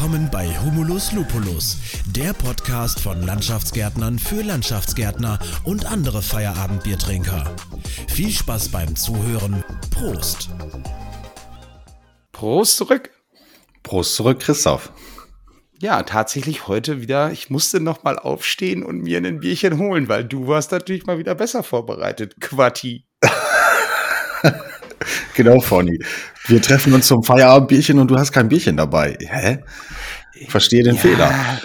Willkommen bei Humulus Lupulus, der Podcast von Landschaftsgärtnern für Landschaftsgärtner und andere Feierabendbiertrinker. Viel Spaß beim Zuhören. Prost. Prost zurück. Prost zurück, Christoph. Ja, tatsächlich heute wieder. Ich musste noch mal aufstehen und mir ein Bierchen holen, weil du warst natürlich mal wieder besser vorbereitet. Quatti. genau, Fonny. Wir treffen uns zum Feierabendbierchen und du hast kein Bierchen dabei. Hä? Ich verstehe den ja, Fehler.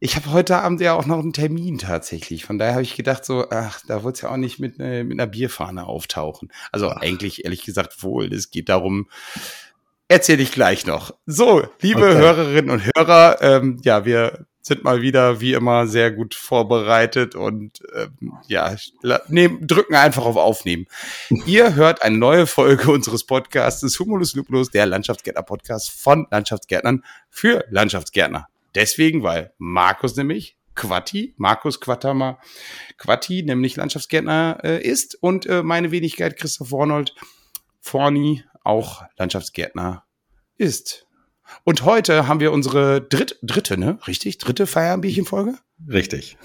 Ich habe heute Abend ja auch noch einen Termin tatsächlich. Von daher habe ich gedacht, so, ach, da wird es ja auch nicht mit, äh, mit einer Bierfahne auftauchen. Also ach. eigentlich, ehrlich gesagt, wohl. Es geht darum, erzähle ich gleich noch. So, liebe okay. Hörerinnen und Hörer, ähm, ja, wir sind mal wieder wie immer sehr gut vorbereitet und ähm, ja, nehm, drücken einfach auf Aufnehmen. Ihr hört eine neue Folge unseres Podcasts Humulus Lupulus, der Landschaftsgärtner Podcast von Landschaftsgärtnern für Landschaftsgärtner. Deswegen, weil Markus nämlich Quatti, Markus Quattama Quatti, nämlich Landschaftsgärtner äh, ist und äh, meine Wenigkeit Christoph Warnold Forni auch Landschaftsgärtner ist. Und heute haben wir unsere dritt, dritte, ne? Richtig? Dritte Feierabendbierchen-Folge? Richtig.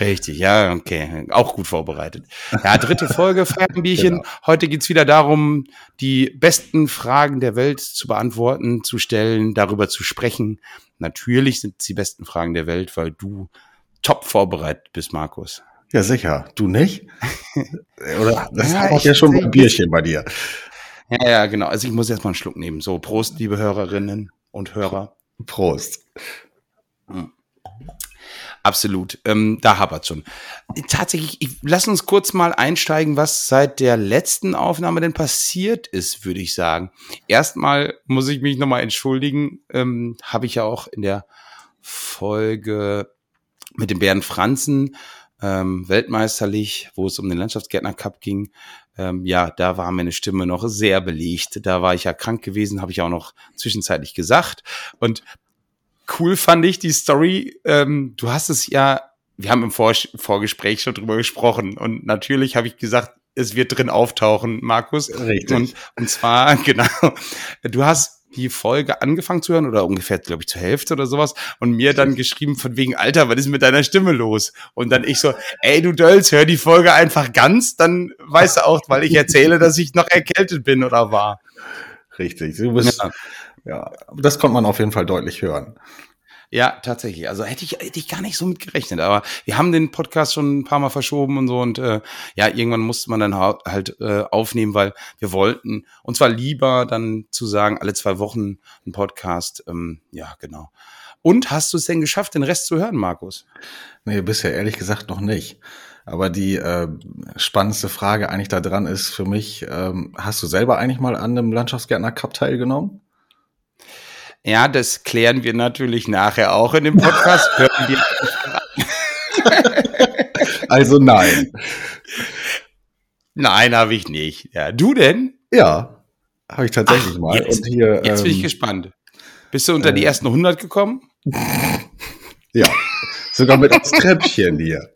Richtig, ja, okay. Auch gut vorbereitet. Ja, dritte Folge Feierabendbierchen. Genau. Heute geht's wieder darum, die besten Fragen der Welt zu beantworten, zu stellen, darüber zu sprechen. Natürlich sind es die besten Fragen der Welt, weil du top vorbereitet bist, Markus. Ja, sicher. Du nicht? Oder das ja, hat ja schon ein Bierchen bei dir. Ja, ja, genau. Also ich muss jetzt mal einen Schluck nehmen. So, Prost, liebe Hörerinnen und Hörer. Prost. Hm. Absolut, ähm, da hapert schon. Tatsächlich, ich, lass uns kurz mal einsteigen, was seit der letzten Aufnahme denn passiert ist, würde ich sagen. Erstmal muss ich mich nochmal entschuldigen, ähm, habe ich ja auch in der Folge mit dem Bären Franzen ähm, weltmeisterlich, wo es um den Landschaftsgärtner Cup ging, ähm, ja, da war meine Stimme noch sehr belegt. Da war ich ja krank gewesen, habe ich auch noch zwischenzeitlich gesagt. Und cool fand ich die Story. Ähm, du hast es ja, wir haben im Vor Vorgespräch schon drüber gesprochen und natürlich habe ich gesagt, es wird drin auftauchen, Markus. Richtig. Und, und zwar, genau, du hast die Folge angefangen zu hören oder ungefähr, glaube ich, zur Hälfte oder sowas und mir dann geschrieben von wegen, Alter, was ist mit deiner Stimme los? Und dann ich so, ey, du Dölz, hör die Folge einfach ganz, dann weißt du auch, weil ich erzähle, dass ich noch erkältet bin oder war. Richtig, du bist, ja, ja das konnte man auf jeden Fall deutlich hören. Ja, tatsächlich. Also hätte ich, hätte ich gar nicht so mit gerechnet. Aber wir haben den Podcast schon ein paar Mal verschoben und so. Und äh, ja, irgendwann musste man dann halt äh, aufnehmen, weil wir wollten, und zwar lieber dann zu sagen, alle zwei Wochen ein Podcast. Ähm, ja, genau. Und hast du es denn geschafft, den Rest zu hören, Markus? Nee, bisher ehrlich gesagt noch nicht. Aber die äh, spannendste Frage eigentlich da dran ist für mich, ähm, hast du selber eigentlich mal an einem Landschaftsgärtner Cup teilgenommen? Ja, das klären wir natürlich nachher auch in dem Podcast. also nein. Nein, habe ich nicht. Ja, du denn? Ja, habe ich tatsächlich Ach, mal. Jetzt, hier, jetzt bin ich ähm, gespannt. Bist du unter äh, die ersten 100 gekommen? ja, sogar mit aufs Treppchen hier.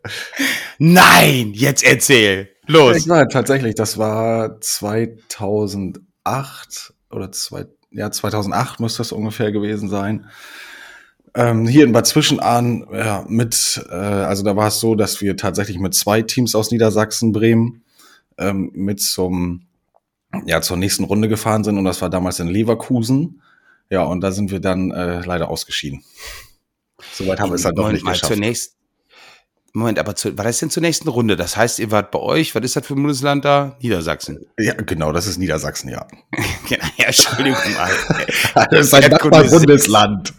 Nein, jetzt erzähl. Los. Ja, tatsächlich, das war 2008 oder 2000 ja, 2008 müsste das ungefähr gewesen sein. Ähm, hier in Bad Zwischenahn, ja, mit, äh, also da war es so, dass wir tatsächlich mit zwei Teams aus Niedersachsen, Bremen, ähm, mit zum, ja, zur nächsten Runde gefahren sind und das war damals in Leverkusen. Ja, und da sind wir dann äh, leider ausgeschieden. Soweit haben wir es dann doch nicht mal geschafft. Zunächst, Moment, aber zu, war das denn zur nächsten Runde? Das heißt, ihr wart bei euch, was ist das für ein Bundesland da? Niedersachsen. Ja, genau, das ist Niedersachsen, ja. ja, Entschuldigung mal. das ist ein Nachbar-Bundesland.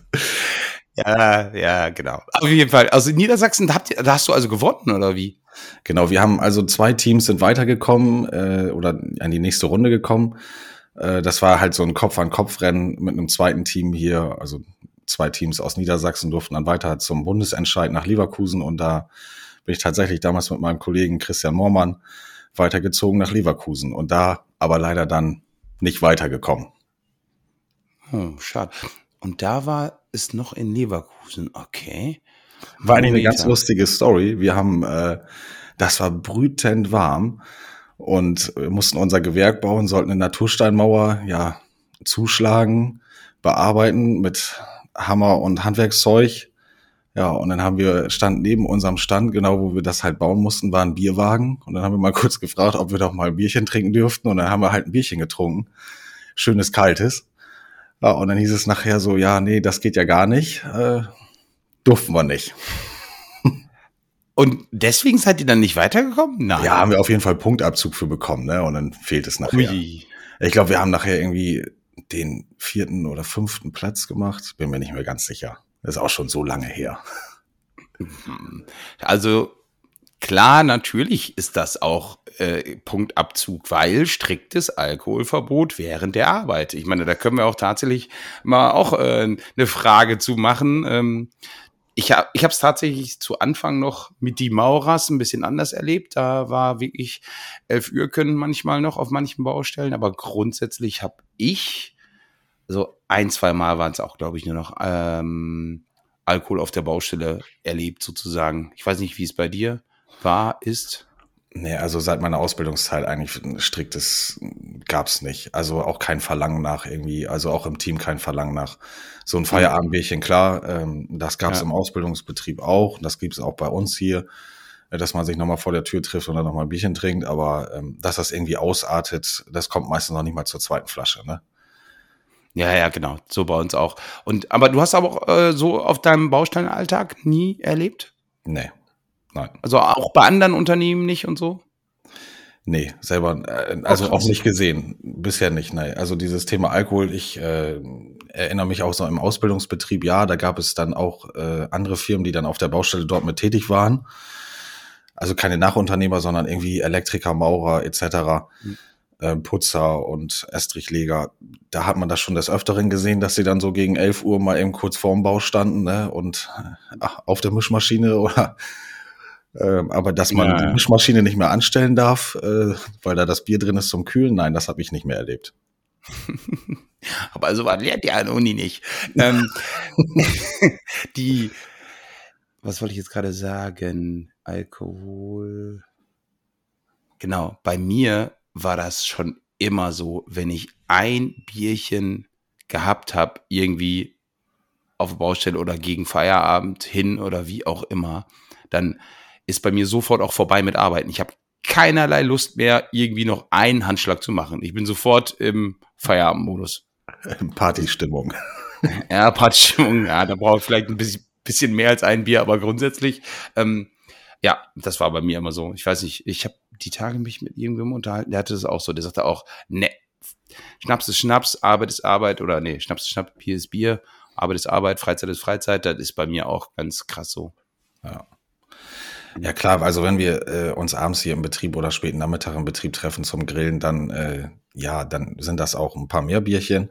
Ja, ja, genau. Auf jeden Fall. Also Niedersachsen, da, habt ihr, da hast du also gewonnen, oder wie? Genau, wir haben also zwei Teams sind weitergekommen äh, oder an die nächste Runde gekommen. Äh, das war halt so ein Kopf-an-Kopf-Rennen mit einem zweiten Team hier, also zwei Teams aus Niedersachsen durften dann weiter zum Bundesentscheid nach Leverkusen und da bin ich tatsächlich damals mit meinem Kollegen Christian Moormann weitergezogen nach Leverkusen und da aber leider dann nicht weitergekommen. Oh, schade. Und da war es noch in Leverkusen, okay. War eigentlich eine ganz lustige Story. Wir haben, äh, das war brütend warm und wir mussten unser Gewerk bauen, sollten eine Natursteinmauer ja zuschlagen, bearbeiten mit Hammer und Handwerkszeug. Ja, und dann haben wir, stand neben unserem Stand, genau wo wir das halt bauen mussten, war ein Bierwagen. Und dann haben wir mal kurz gefragt, ob wir doch mal ein Bierchen trinken dürften. Und dann haben wir halt ein Bierchen getrunken. Schönes, kaltes. Ja, und dann hieß es nachher so, ja, nee, das geht ja gar nicht. Äh, durften wir nicht. Und deswegen seid ihr dann nicht weitergekommen? Nein. Ja, haben wir auf jeden Fall Punktabzug für bekommen, ne? Und dann fehlt es nachher. Ui. Ich glaube, wir haben nachher irgendwie den vierten oder fünften Platz gemacht. Bin mir nicht mehr ganz sicher. Das ist auch schon so lange her. Also klar, natürlich ist das auch äh, Punktabzug, weil striktes Alkoholverbot während der Arbeit. Ich meine, da können wir auch tatsächlich mal auch äh, eine Frage zu machen. Ähm, ich habe ich es tatsächlich zu Anfang noch mit die Maurers ein bisschen anders erlebt. Da war wirklich elf Uhr können manchmal noch auf manchen Baustellen, aber grundsätzlich habe ich so ein, zwei Mal waren es auch, glaube ich, nur noch ähm, Alkohol auf der Baustelle erlebt, sozusagen. Ich weiß nicht, wie es bei dir war, ist. Nee, also seit meiner Ausbildungszeit eigentlich ein striktes gab's nicht. Also auch kein Verlangen nach irgendwie, also auch im Team kein Verlangen nach so ein Feierabendbierchen, klar. Ähm, das gab's ja. im Ausbildungsbetrieb auch. Das gibt's auch bei uns hier, dass man sich nochmal vor der Tür trifft und dann nochmal ein Bierchen trinkt. Aber ähm, dass das irgendwie ausartet, das kommt meistens noch nicht mal zur zweiten Flasche, ne? Ja, ja, genau. So bei uns auch. Und aber du hast aber auch äh, so auf deinem Baustellenalltag nie erlebt? Nee. Nein. Also auch bei anderen Unternehmen nicht und so? Nee, selber, äh, also auch nicht gesehen. Bisher nicht, nein. Also dieses Thema Alkohol, ich äh, erinnere mich auch so im Ausbildungsbetrieb, ja, da gab es dann auch äh, andere Firmen, die dann auf der Baustelle dort mit tätig waren. Also keine Nachunternehmer, sondern irgendwie Elektriker, Maurer etc. Mhm. Äh, Putzer und Estrichleger, da hat man das schon des Öfteren gesehen, dass sie dann so gegen 11 Uhr mal eben kurz vorm Bau standen ne, und ach, auf der Mischmaschine oder äh, aber dass man ja. die Mischmaschine nicht mehr anstellen darf, äh, weil da das Bier drin ist zum Kühlen, nein, das habe ich nicht mehr erlebt. aber also was lernt ihr an Uni nicht. ähm, die, was wollte ich jetzt gerade sagen? Alkohol. Genau, bei mir war das schon immer so, wenn ich ein Bierchen gehabt habe, irgendwie auf der Baustelle oder gegen Feierabend hin oder wie auch immer, dann ist bei mir sofort auch vorbei mit Arbeiten. Ich habe keinerlei Lust mehr, irgendwie noch einen Handschlag zu machen. Ich bin sofort im Feierabendmodus. Partystimmung. Ja, Partystimmung. Ja, da brauche ich vielleicht ein bisschen, mehr als ein Bier, aber grundsätzlich, ähm, ja, das war bei mir immer so. Ich weiß nicht, ich habe die Tage mich mit irgendwem unterhalten, der hatte das auch so. Der sagte auch, ne, Schnaps ist Schnaps, Arbeit ist Arbeit oder nee, Schnaps ist Schnaps, Bier ist Bier, Arbeit ist Arbeit, Freizeit ist Freizeit. Das ist bei mir auch ganz krass so. Ja. Ja klar, also wenn wir äh, uns abends hier im Betrieb oder späten Nachmittag im Betrieb treffen zum Grillen, dann äh, ja, dann sind das auch ein paar mehr Bierchen.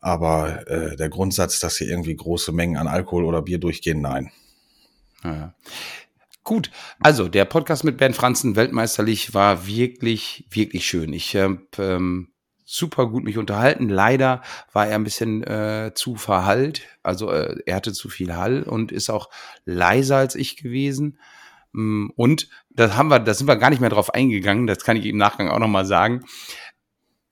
Aber äh, der Grundsatz, dass hier irgendwie große Mengen an Alkohol oder Bier durchgehen, nein. Ja. Gut, also der Podcast mit Bernd Franzen, weltmeisterlich, war wirklich, wirklich schön. Ich habe ähm, super gut mich unterhalten. Leider war er ein bisschen äh, zu verhallt. Also äh, er hatte zu viel Hall und ist auch leiser als ich gewesen. Mm, und das haben wir, da sind wir gar nicht mehr drauf eingegangen. Das kann ich im Nachgang auch nochmal sagen.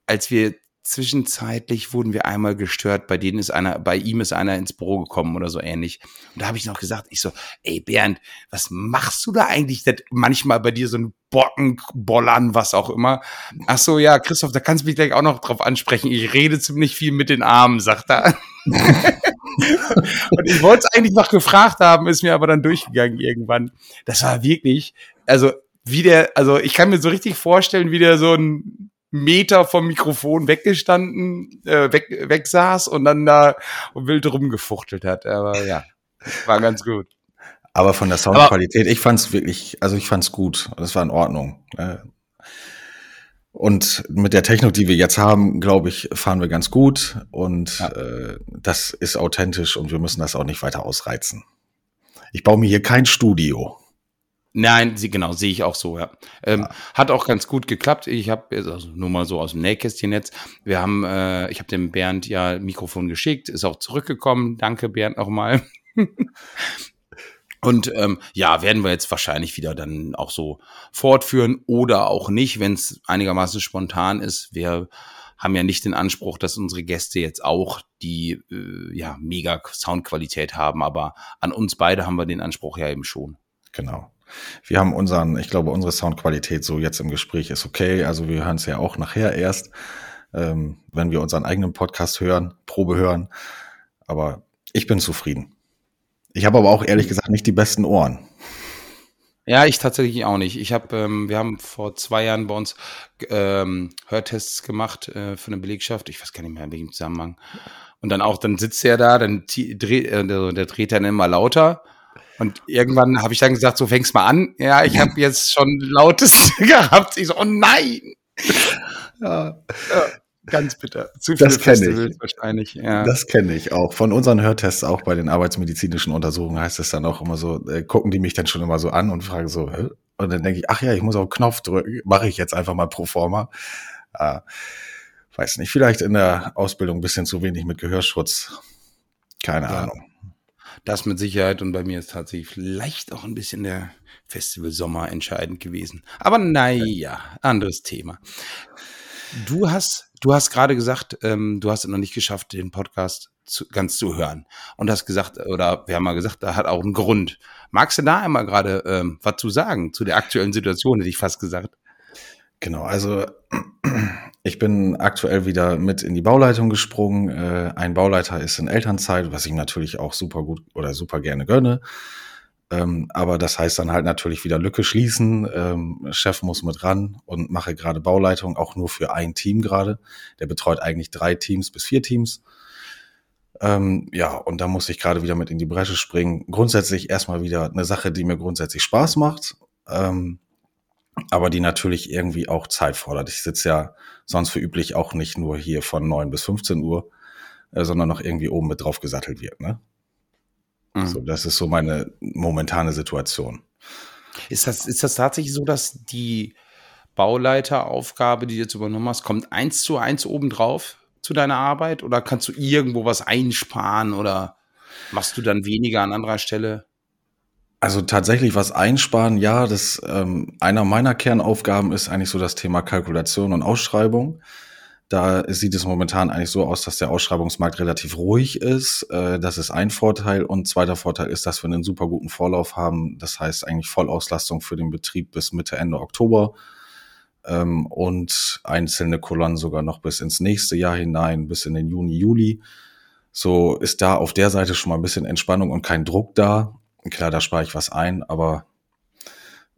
Als wir zwischenzeitlich wurden wir einmal gestört, bei denen ist einer, bei ihm ist einer ins Büro gekommen oder so ähnlich. Und da habe ich noch gesagt, ich so, ey Bernd, was machst du da eigentlich? Das manchmal bei dir so ein Bocken, Bollern, was auch immer. Ach so, ja, Christoph, da kannst du mich gleich auch noch drauf ansprechen. Ich rede ziemlich viel mit den Armen, sagt er. und ich wollte es eigentlich noch gefragt haben, ist mir aber dann durchgegangen irgendwann. Das war wirklich, also wie der, also ich kann mir so richtig vorstellen, wie der so ein Meter vom Mikrofon weggestanden, äh, weg, weg saß und dann da wild rumgefuchtelt hat. Aber ja, war ganz gut. Aber von der Soundqualität, ich fand's wirklich, also ich fand's gut. Das war in Ordnung. Ne? Und mit der Technik, die wir jetzt haben, glaube ich, fahren wir ganz gut. Und ja. äh, das ist authentisch und wir müssen das auch nicht weiter ausreizen. Ich baue mir hier kein Studio. Nein, sie, genau, sehe ich auch so, ja. Ähm, ja. Hat auch ganz gut geklappt. Ich habe, also nur mal so aus dem Nähkästchen jetzt, wir haben, äh, ich habe dem Bernd ja Mikrofon geschickt, ist auch zurückgekommen. Danke, Bernd, nochmal. Und ähm, ja, werden wir jetzt wahrscheinlich wieder dann auch so fortführen oder auch nicht, wenn es einigermaßen spontan ist. Wir haben ja nicht den Anspruch, dass unsere Gäste jetzt auch die äh, ja mega Soundqualität haben, aber an uns beide haben wir den Anspruch ja eben schon. Genau. Wir haben unseren, ich glaube, unsere Soundqualität so jetzt im Gespräch ist okay. Also wir hören es ja auch nachher erst, ähm, wenn wir unseren eigenen Podcast hören, Probe hören. Aber ich bin zufrieden. Ich habe aber auch ehrlich gesagt nicht die besten Ohren. Ja, ich tatsächlich auch nicht. Ich habe, ähm, wir haben vor zwei Jahren bei uns ähm, Hörtests gemacht äh, für eine Belegschaft. Ich weiß gar nicht mehr in welchem Zusammenhang. Und dann auch, dann sitzt er da, dann dreht, äh, der, dreht dann immer lauter. Und irgendwann habe ich dann gesagt, so fängst mal an. Ja, ich habe jetzt schon lautes gehabt. Ich so, oh nein. Ja. ja. Ganz bitter. Zu viele das kenne ich. wahrscheinlich. Ja. Das kenne ich auch. Von unseren Hörtests, auch bei den arbeitsmedizinischen Untersuchungen, heißt es dann auch immer so, äh, gucken die mich dann schon immer so an und fragen so, Hä? und dann denke ich, ach ja, ich muss auf Knopf drücken, mache ich jetzt einfach mal pro forma. Äh, weiß nicht, vielleicht in der Ausbildung ein bisschen zu wenig mit Gehörschutz. Keine ja. Ahnung. Das mit Sicherheit und bei mir ist tatsächlich vielleicht auch ein bisschen der Festival Sommer entscheidend gewesen. Aber naja, anderes Thema. Du hast, du hast gerade gesagt, ähm, du hast es noch nicht geschafft, den Podcast zu, ganz zu hören. Und hast gesagt, oder wir haben mal gesagt, da hat auch einen Grund. Magst du da einmal gerade ähm, was zu sagen zu der aktuellen Situation, hätte ich fast gesagt? Genau, also ich bin aktuell wieder mit in die Bauleitung gesprungen. Äh, ein Bauleiter ist in Elternzeit, was ich natürlich auch super gut oder super gerne gönne. Ähm, aber das heißt dann halt natürlich wieder Lücke schließen. Ähm, Chef muss mit ran und mache gerade Bauleitung, auch nur für ein Team gerade. Der betreut eigentlich drei Teams bis vier Teams. Ähm, ja, und da muss ich gerade wieder mit in die Bresche springen. Grundsätzlich erstmal wieder eine Sache, die mir grundsätzlich Spaß macht, ähm, aber die natürlich irgendwie auch Zeit fordert. Ich sitze ja sonst für üblich auch nicht nur hier von neun bis 15 Uhr, äh, sondern noch irgendwie oben mit drauf gesattelt wird. Ne? Mhm. So, das ist so meine momentane Situation. Ist das, ist das tatsächlich so, dass die Bauleiteraufgabe, die du jetzt übernommen hast, kommt eins zu eins obendrauf zu deiner Arbeit? Oder kannst du irgendwo was einsparen oder machst du dann weniger an anderer Stelle? Also tatsächlich was einsparen, ja, das ähm, einer meiner Kernaufgaben ist eigentlich so das Thema Kalkulation und Ausschreibung. Da sieht es momentan eigentlich so aus, dass der Ausschreibungsmarkt relativ ruhig ist. Äh, das ist ein Vorteil. Und zweiter Vorteil ist, dass wir einen super guten Vorlauf haben. Das heißt eigentlich Vollauslastung für den Betrieb bis Mitte, Ende Oktober. Ähm, und einzelne Kolonnen sogar noch bis ins nächste Jahr hinein, bis in den Juni, Juli. So ist da auf der Seite schon mal ein bisschen Entspannung und kein Druck da. Klar, da spare ich was ein, aber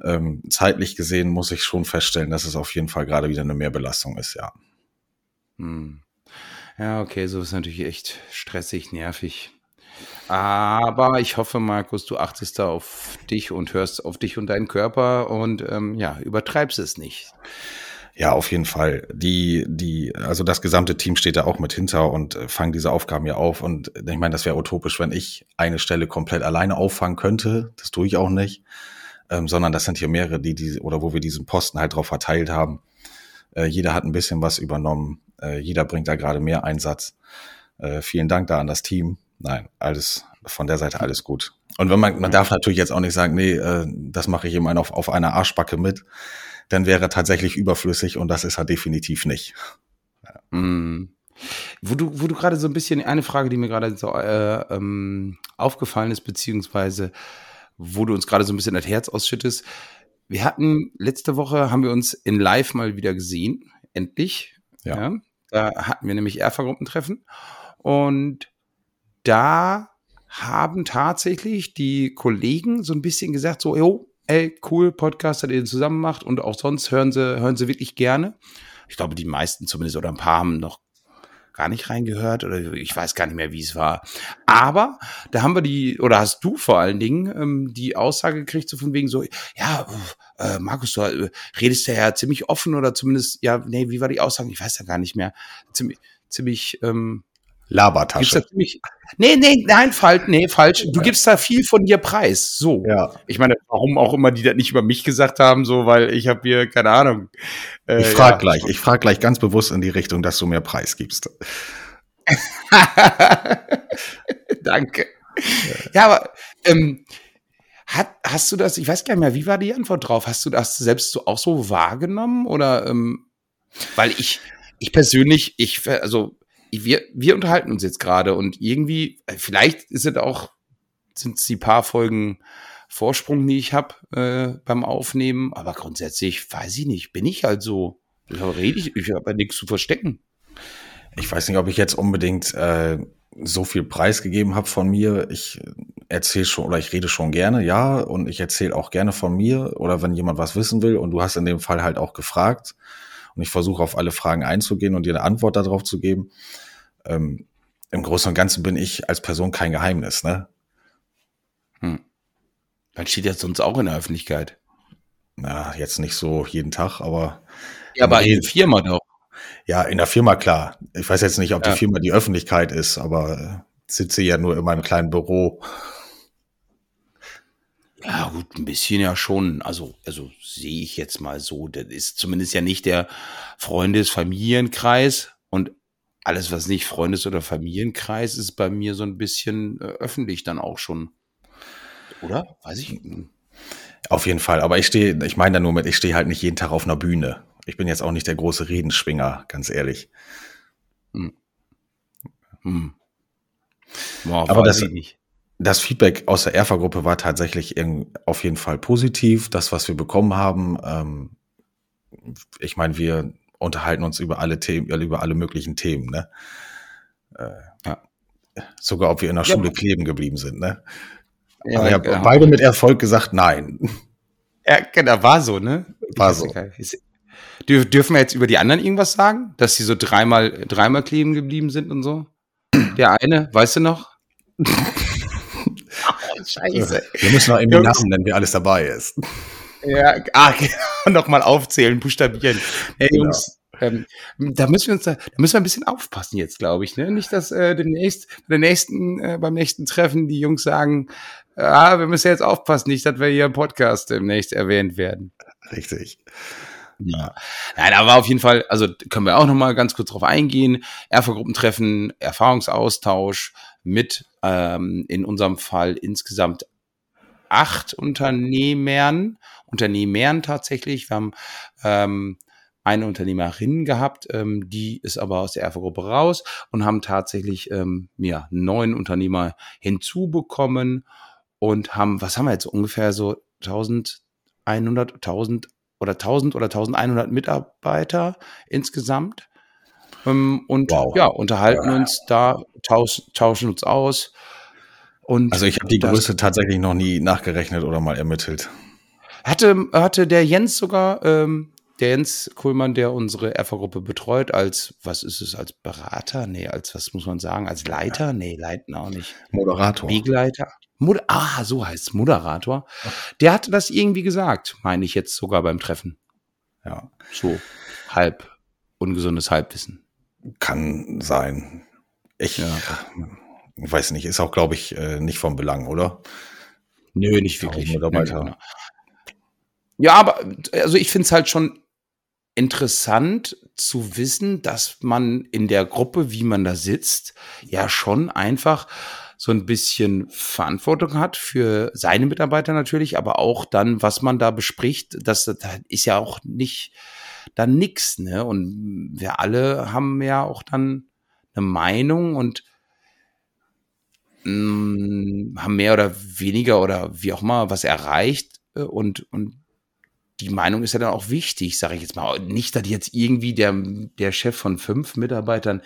ähm, zeitlich gesehen muss ich schon feststellen, dass es auf jeden Fall gerade wieder eine Mehrbelastung ist, ja. Hm. Ja, okay, so ist natürlich echt stressig, nervig. Aber ich hoffe, Markus, du achtest da auf dich und hörst auf dich und deinen Körper und ähm, ja, übertreibst es nicht. Ja, auf jeden Fall. Die, die, also das gesamte Team steht da auch mit hinter und äh, fangen diese Aufgaben ja auf. Und ich meine, das wäre utopisch, wenn ich eine Stelle komplett alleine auffangen könnte. Das tue ich auch nicht. Ähm, sondern das sind hier mehrere, die, die, oder wo wir diesen Posten halt drauf verteilt haben. Äh, jeder hat ein bisschen was übernommen. Äh, jeder bringt da gerade mehr Einsatz. Äh, vielen Dank da an das Team. Nein, alles von der Seite alles gut. Und wenn man, man darf natürlich jetzt auch nicht sagen, nee, äh, das mache ich immer auf, auf einer Arschbacke mit, dann wäre tatsächlich überflüssig und das ist er definitiv nicht. Ja. Mm. Wo du, wo du gerade so ein bisschen, eine Frage, die mir gerade so äh, ähm, aufgefallen ist, beziehungsweise wo du uns gerade so ein bisschen das Herz ausschüttest. Wir hatten letzte Woche, haben wir uns in Live mal wieder gesehen, endlich. Ja. ja. Da hatten wir nämlich Erfa-Gruppentreffen. Und da haben tatsächlich die Kollegen so ein bisschen gesagt, so, jo, ey, cool, Podcast, den zusammen macht und auch sonst hören sie, hören sie wirklich gerne. Ich glaube, die meisten zumindest oder ein paar haben noch gar nicht reingehört oder ich weiß gar nicht mehr, wie es war. Aber da haben wir die, oder hast du vor allen Dingen ähm, die Aussage gekriegt, so von wegen so, ja, äh, Markus, du äh, redest ja ziemlich offen oder zumindest, ja, nee, wie war die Aussage? Ich weiß ja gar nicht mehr. Ziemlich, ziemlich, ähm, Labertasche. Ziemlich, nee, nee, nein, falsch, nee, falsch. Du gibst da viel von dir preis. So. Ja. Ich meine, warum auch immer die das nicht über mich gesagt haben, so, weil ich habe hier, keine Ahnung. Äh, ich frage ja. gleich, ich frage gleich ganz bewusst in die Richtung, dass du mehr Preis gibst. Danke. Ja, aber ähm, hat, hast du das, ich weiß gar nicht mehr, wie war die Antwort drauf? Hast du das selbst so auch so wahrgenommen? Oder ähm, weil ich, ich persönlich, ich, also wir, wir unterhalten uns jetzt gerade und irgendwie, äh, vielleicht ist es auch, sind es die paar Folgen Vorsprung, die ich habe äh, beim Aufnehmen, aber grundsätzlich weiß ich nicht, bin ich halt so, rede ich, ich habe ja nichts zu verstecken. Ich weiß nicht, ob ich jetzt unbedingt äh, so viel preisgegeben habe von mir. Ich erzähle schon oder ich rede schon gerne, ja, und ich erzähle auch gerne von mir oder wenn jemand was wissen will und du hast in dem Fall halt auch gefragt und ich versuche auf alle Fragen einzugehen und dir eine Antwort darauf zu geben. Ähm, Im Großen und Ganzen bin ich als Person kein Geheimnis, ne? Hm. Man steht ja sonst auch in der Öffentlichkeit. Na, jetzt nicht so jeden Tag, aber. Ja, aber in der Firma doch. Ja, in der Firma klar. Ich weiß jetzt nicht, ob ja. die Firma die Öffentlichkeit ist, aber äh, sitze ja nur in meinem kleinen Büro. Ja, gut, ein bisschen ja schon. Also, also sehe ich jetzt mal so. Das ist zumindest ja nicht der Freundes-Familienkreis. Und alles, was nicht Freundes- oder Familienkreis ist, bei mir so ein bisschen äh, öffentlich dann auch schon. Oder? Weiß ich. Auf jeden Fall. Aber ich stehe, ich meine da nur mit, ich stehe halt nicht jeden Tag auf einer Bühne. Ich bin jetzt auch nicht der große Redenschwinger, ganz ehrlich. Hm. Hm. Boah, Aber das, das Feedback aus der Erfa-Gruppe war tatsächlich auf jeden Fall positiv. Das, was wir bekommen haben, ähm, ich meine, wir unterhalten uns über alle Themen, über alle möglichen Themen, ne? Äh, ja. Sogar ob wir in der ja. Schule kleben geblieben sind, ne? Ja, Aber ja, genau. beide mit Erfolg gesagt, nein. Ja, genau, war so, ne? War so. Dürfen wir jetzt über die anderen irgendwas sagen? Dass sie so dreimal, dreimal kleben geblieben sind und so? Der eine, weißt du noch? scheiße. Wir müssen noch irgendwie Namen nennen, wer alles dabei ist. Ja, ah, genau, nochmal aufzählen, buchstabieren. Hey, genau. Jungs, ähm, da müssen wir uns da, da müssen wir ein bisschen aufpassen jetzt, glaube ich. Ne? Nicht, dass äh, demnächst, der nächsten, äh, beim nächsten Treffen die Jungs sagen, ah, wir müssen jetzt aufpassen, nicht, dass wir hier im Podcast demnächst erwähnt werden. Richtig. Ja. Nein, aber auf jeden Fall, also können wir auch noch mal ganz kurz drauf eingehen. Erfa-Gruppentreffen, Erfahrungsaustausch mit ähm, in unserem Fall insgesamt acht Unternehmern, Unternehmern tatsächlich. Wir haben ähm, eine Unternehmerin gehabt, ähm, die ist aber aus der Erfa-Gruppe raus und haben tatsächlich ähm, ja, neun Unternehmer hinzubekommen und haben, was haben wir jetzt ungefähr so 1100, 1000 oder 1000 oder 1100 Mitarbeiter insgesamt. Ähm, und wow. ja, unterhalten uns da, tausch, tauschen uns aus. Und also ich habe die Größe tatsächlich noch nie nachgerechnet oder mal ermittelt. Hatte, hatte der Jens sogar, ähm, der Jens Kuhlmann, der unsere ERFA-Gruppe betreut, als, was ist es, als Berater? Nee, als, was muss man sagen, als Leiter? Nee, leiten auch nicht. Moderator. Wegleiter. Mod ah, so heißt es, Moderator. Der hatte das irgendwie gesagt, meine ich jetzt sogar beim Treffen. Ja. So halb ungesundes Halbwissen. Kann sein. Ich, ja. weiß nicht, ist auch, glaube ich, äh, nicht vom Belang, oder? Nö, nicht wirklich. Mitarbeiter. Nö, ja, aber also ich finde es halt schon interessant zu wissen, dass man in der Gruppe, wie man da sitzt, ja schon einfach so ein bisschen Verantwortung hat für seine Mitarbeiter natürlich, aber auch dann, was man da bespricht, das, das ist ja auch nicht dann nix, ne? Und wir alle haben ja auch dann eine Meinung und mh, mm, haben mehr oder weniger oder wie auch immer was erreicht äh, und, und die Meinung ist ja dann auch wichtig, sage ich jetzt mal. Nicht, dass jetzt irgendwie der, der Chef von fünf Mitarbeitern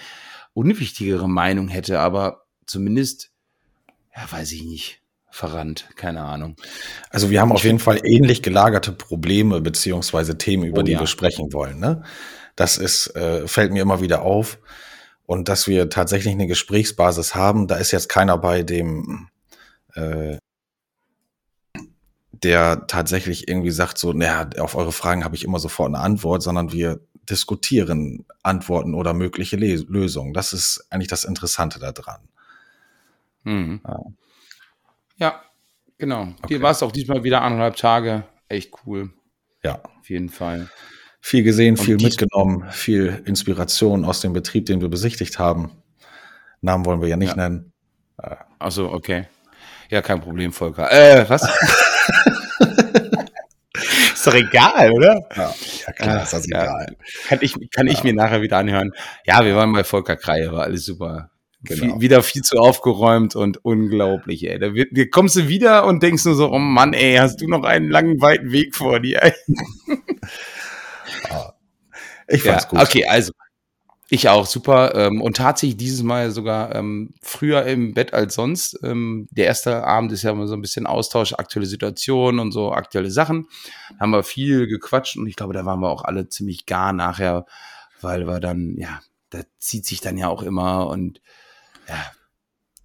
unwichtigere Meinung hätte, aber zumindest ja, weiß ich nicht, verrannt, keine Ahnung. Also wir haben auf jeden Fall ähnlich gelagerte Probleme beziehungsweise Themen, über oh, die ja. wir sprechen wollen. Ne? Das ist, äh, fällt mir immer wieder auf. Und dass wir tatsächlich eine Gesprächsbasis haben, da ist jetzt keiner bei dem, äh, der tatsächlich irgendwie sagt, so, naja, auf eure Fragen habe ich immer sofort eine Antwort, sondern wir diskutieren Antworten oder mögliche Les Lösungen. Das ist eigentlich das Interessante daran. Mhm. Ja. Ja. genau. Okay. Dir war es auch diesmal wieder anderthalb Tage. Echt cool. Ja. Auf jeden Fall. Viel gesehen, viel mitgenommen, viel Inspiration aus dem Betrieb, den wir besichtigt haben. Namen wollen wir ja nicht ja. nennen. Also okay. Ja, kein Problem, Volker. Äh, was? ist doch egal, oder? Ja, ja klar, ist das ja. egal. Kann ich, kann ich Ja. mir nachher wieder anhören. Ja, wir waren bei Volker Kreie, war alles super. Genau. Viel, wieder viel zu aufgeräumt und unglaublich, ey. Da, da kommst du wieder und denkst nur so, oh Mann, ey, hast du noch einen langen, weiten Weg vor dir? ey. Ich Ja, fand's gut. okay, also. Ich auch, super. Ähm, und tatsächlich dieses Mal sogar ähm, früher im Bett als sonst. Ähm, der erste Abend ist ja immer so ein bisschen Austausch, aktuelle Situationen und so aktuelle Sachen. Da haben wir viel gequatscht und ich glaube, da waren wir auch alle ziemlich gar nachher, weil wir dann, ja, da zieht sich dann ja auch immer und ja,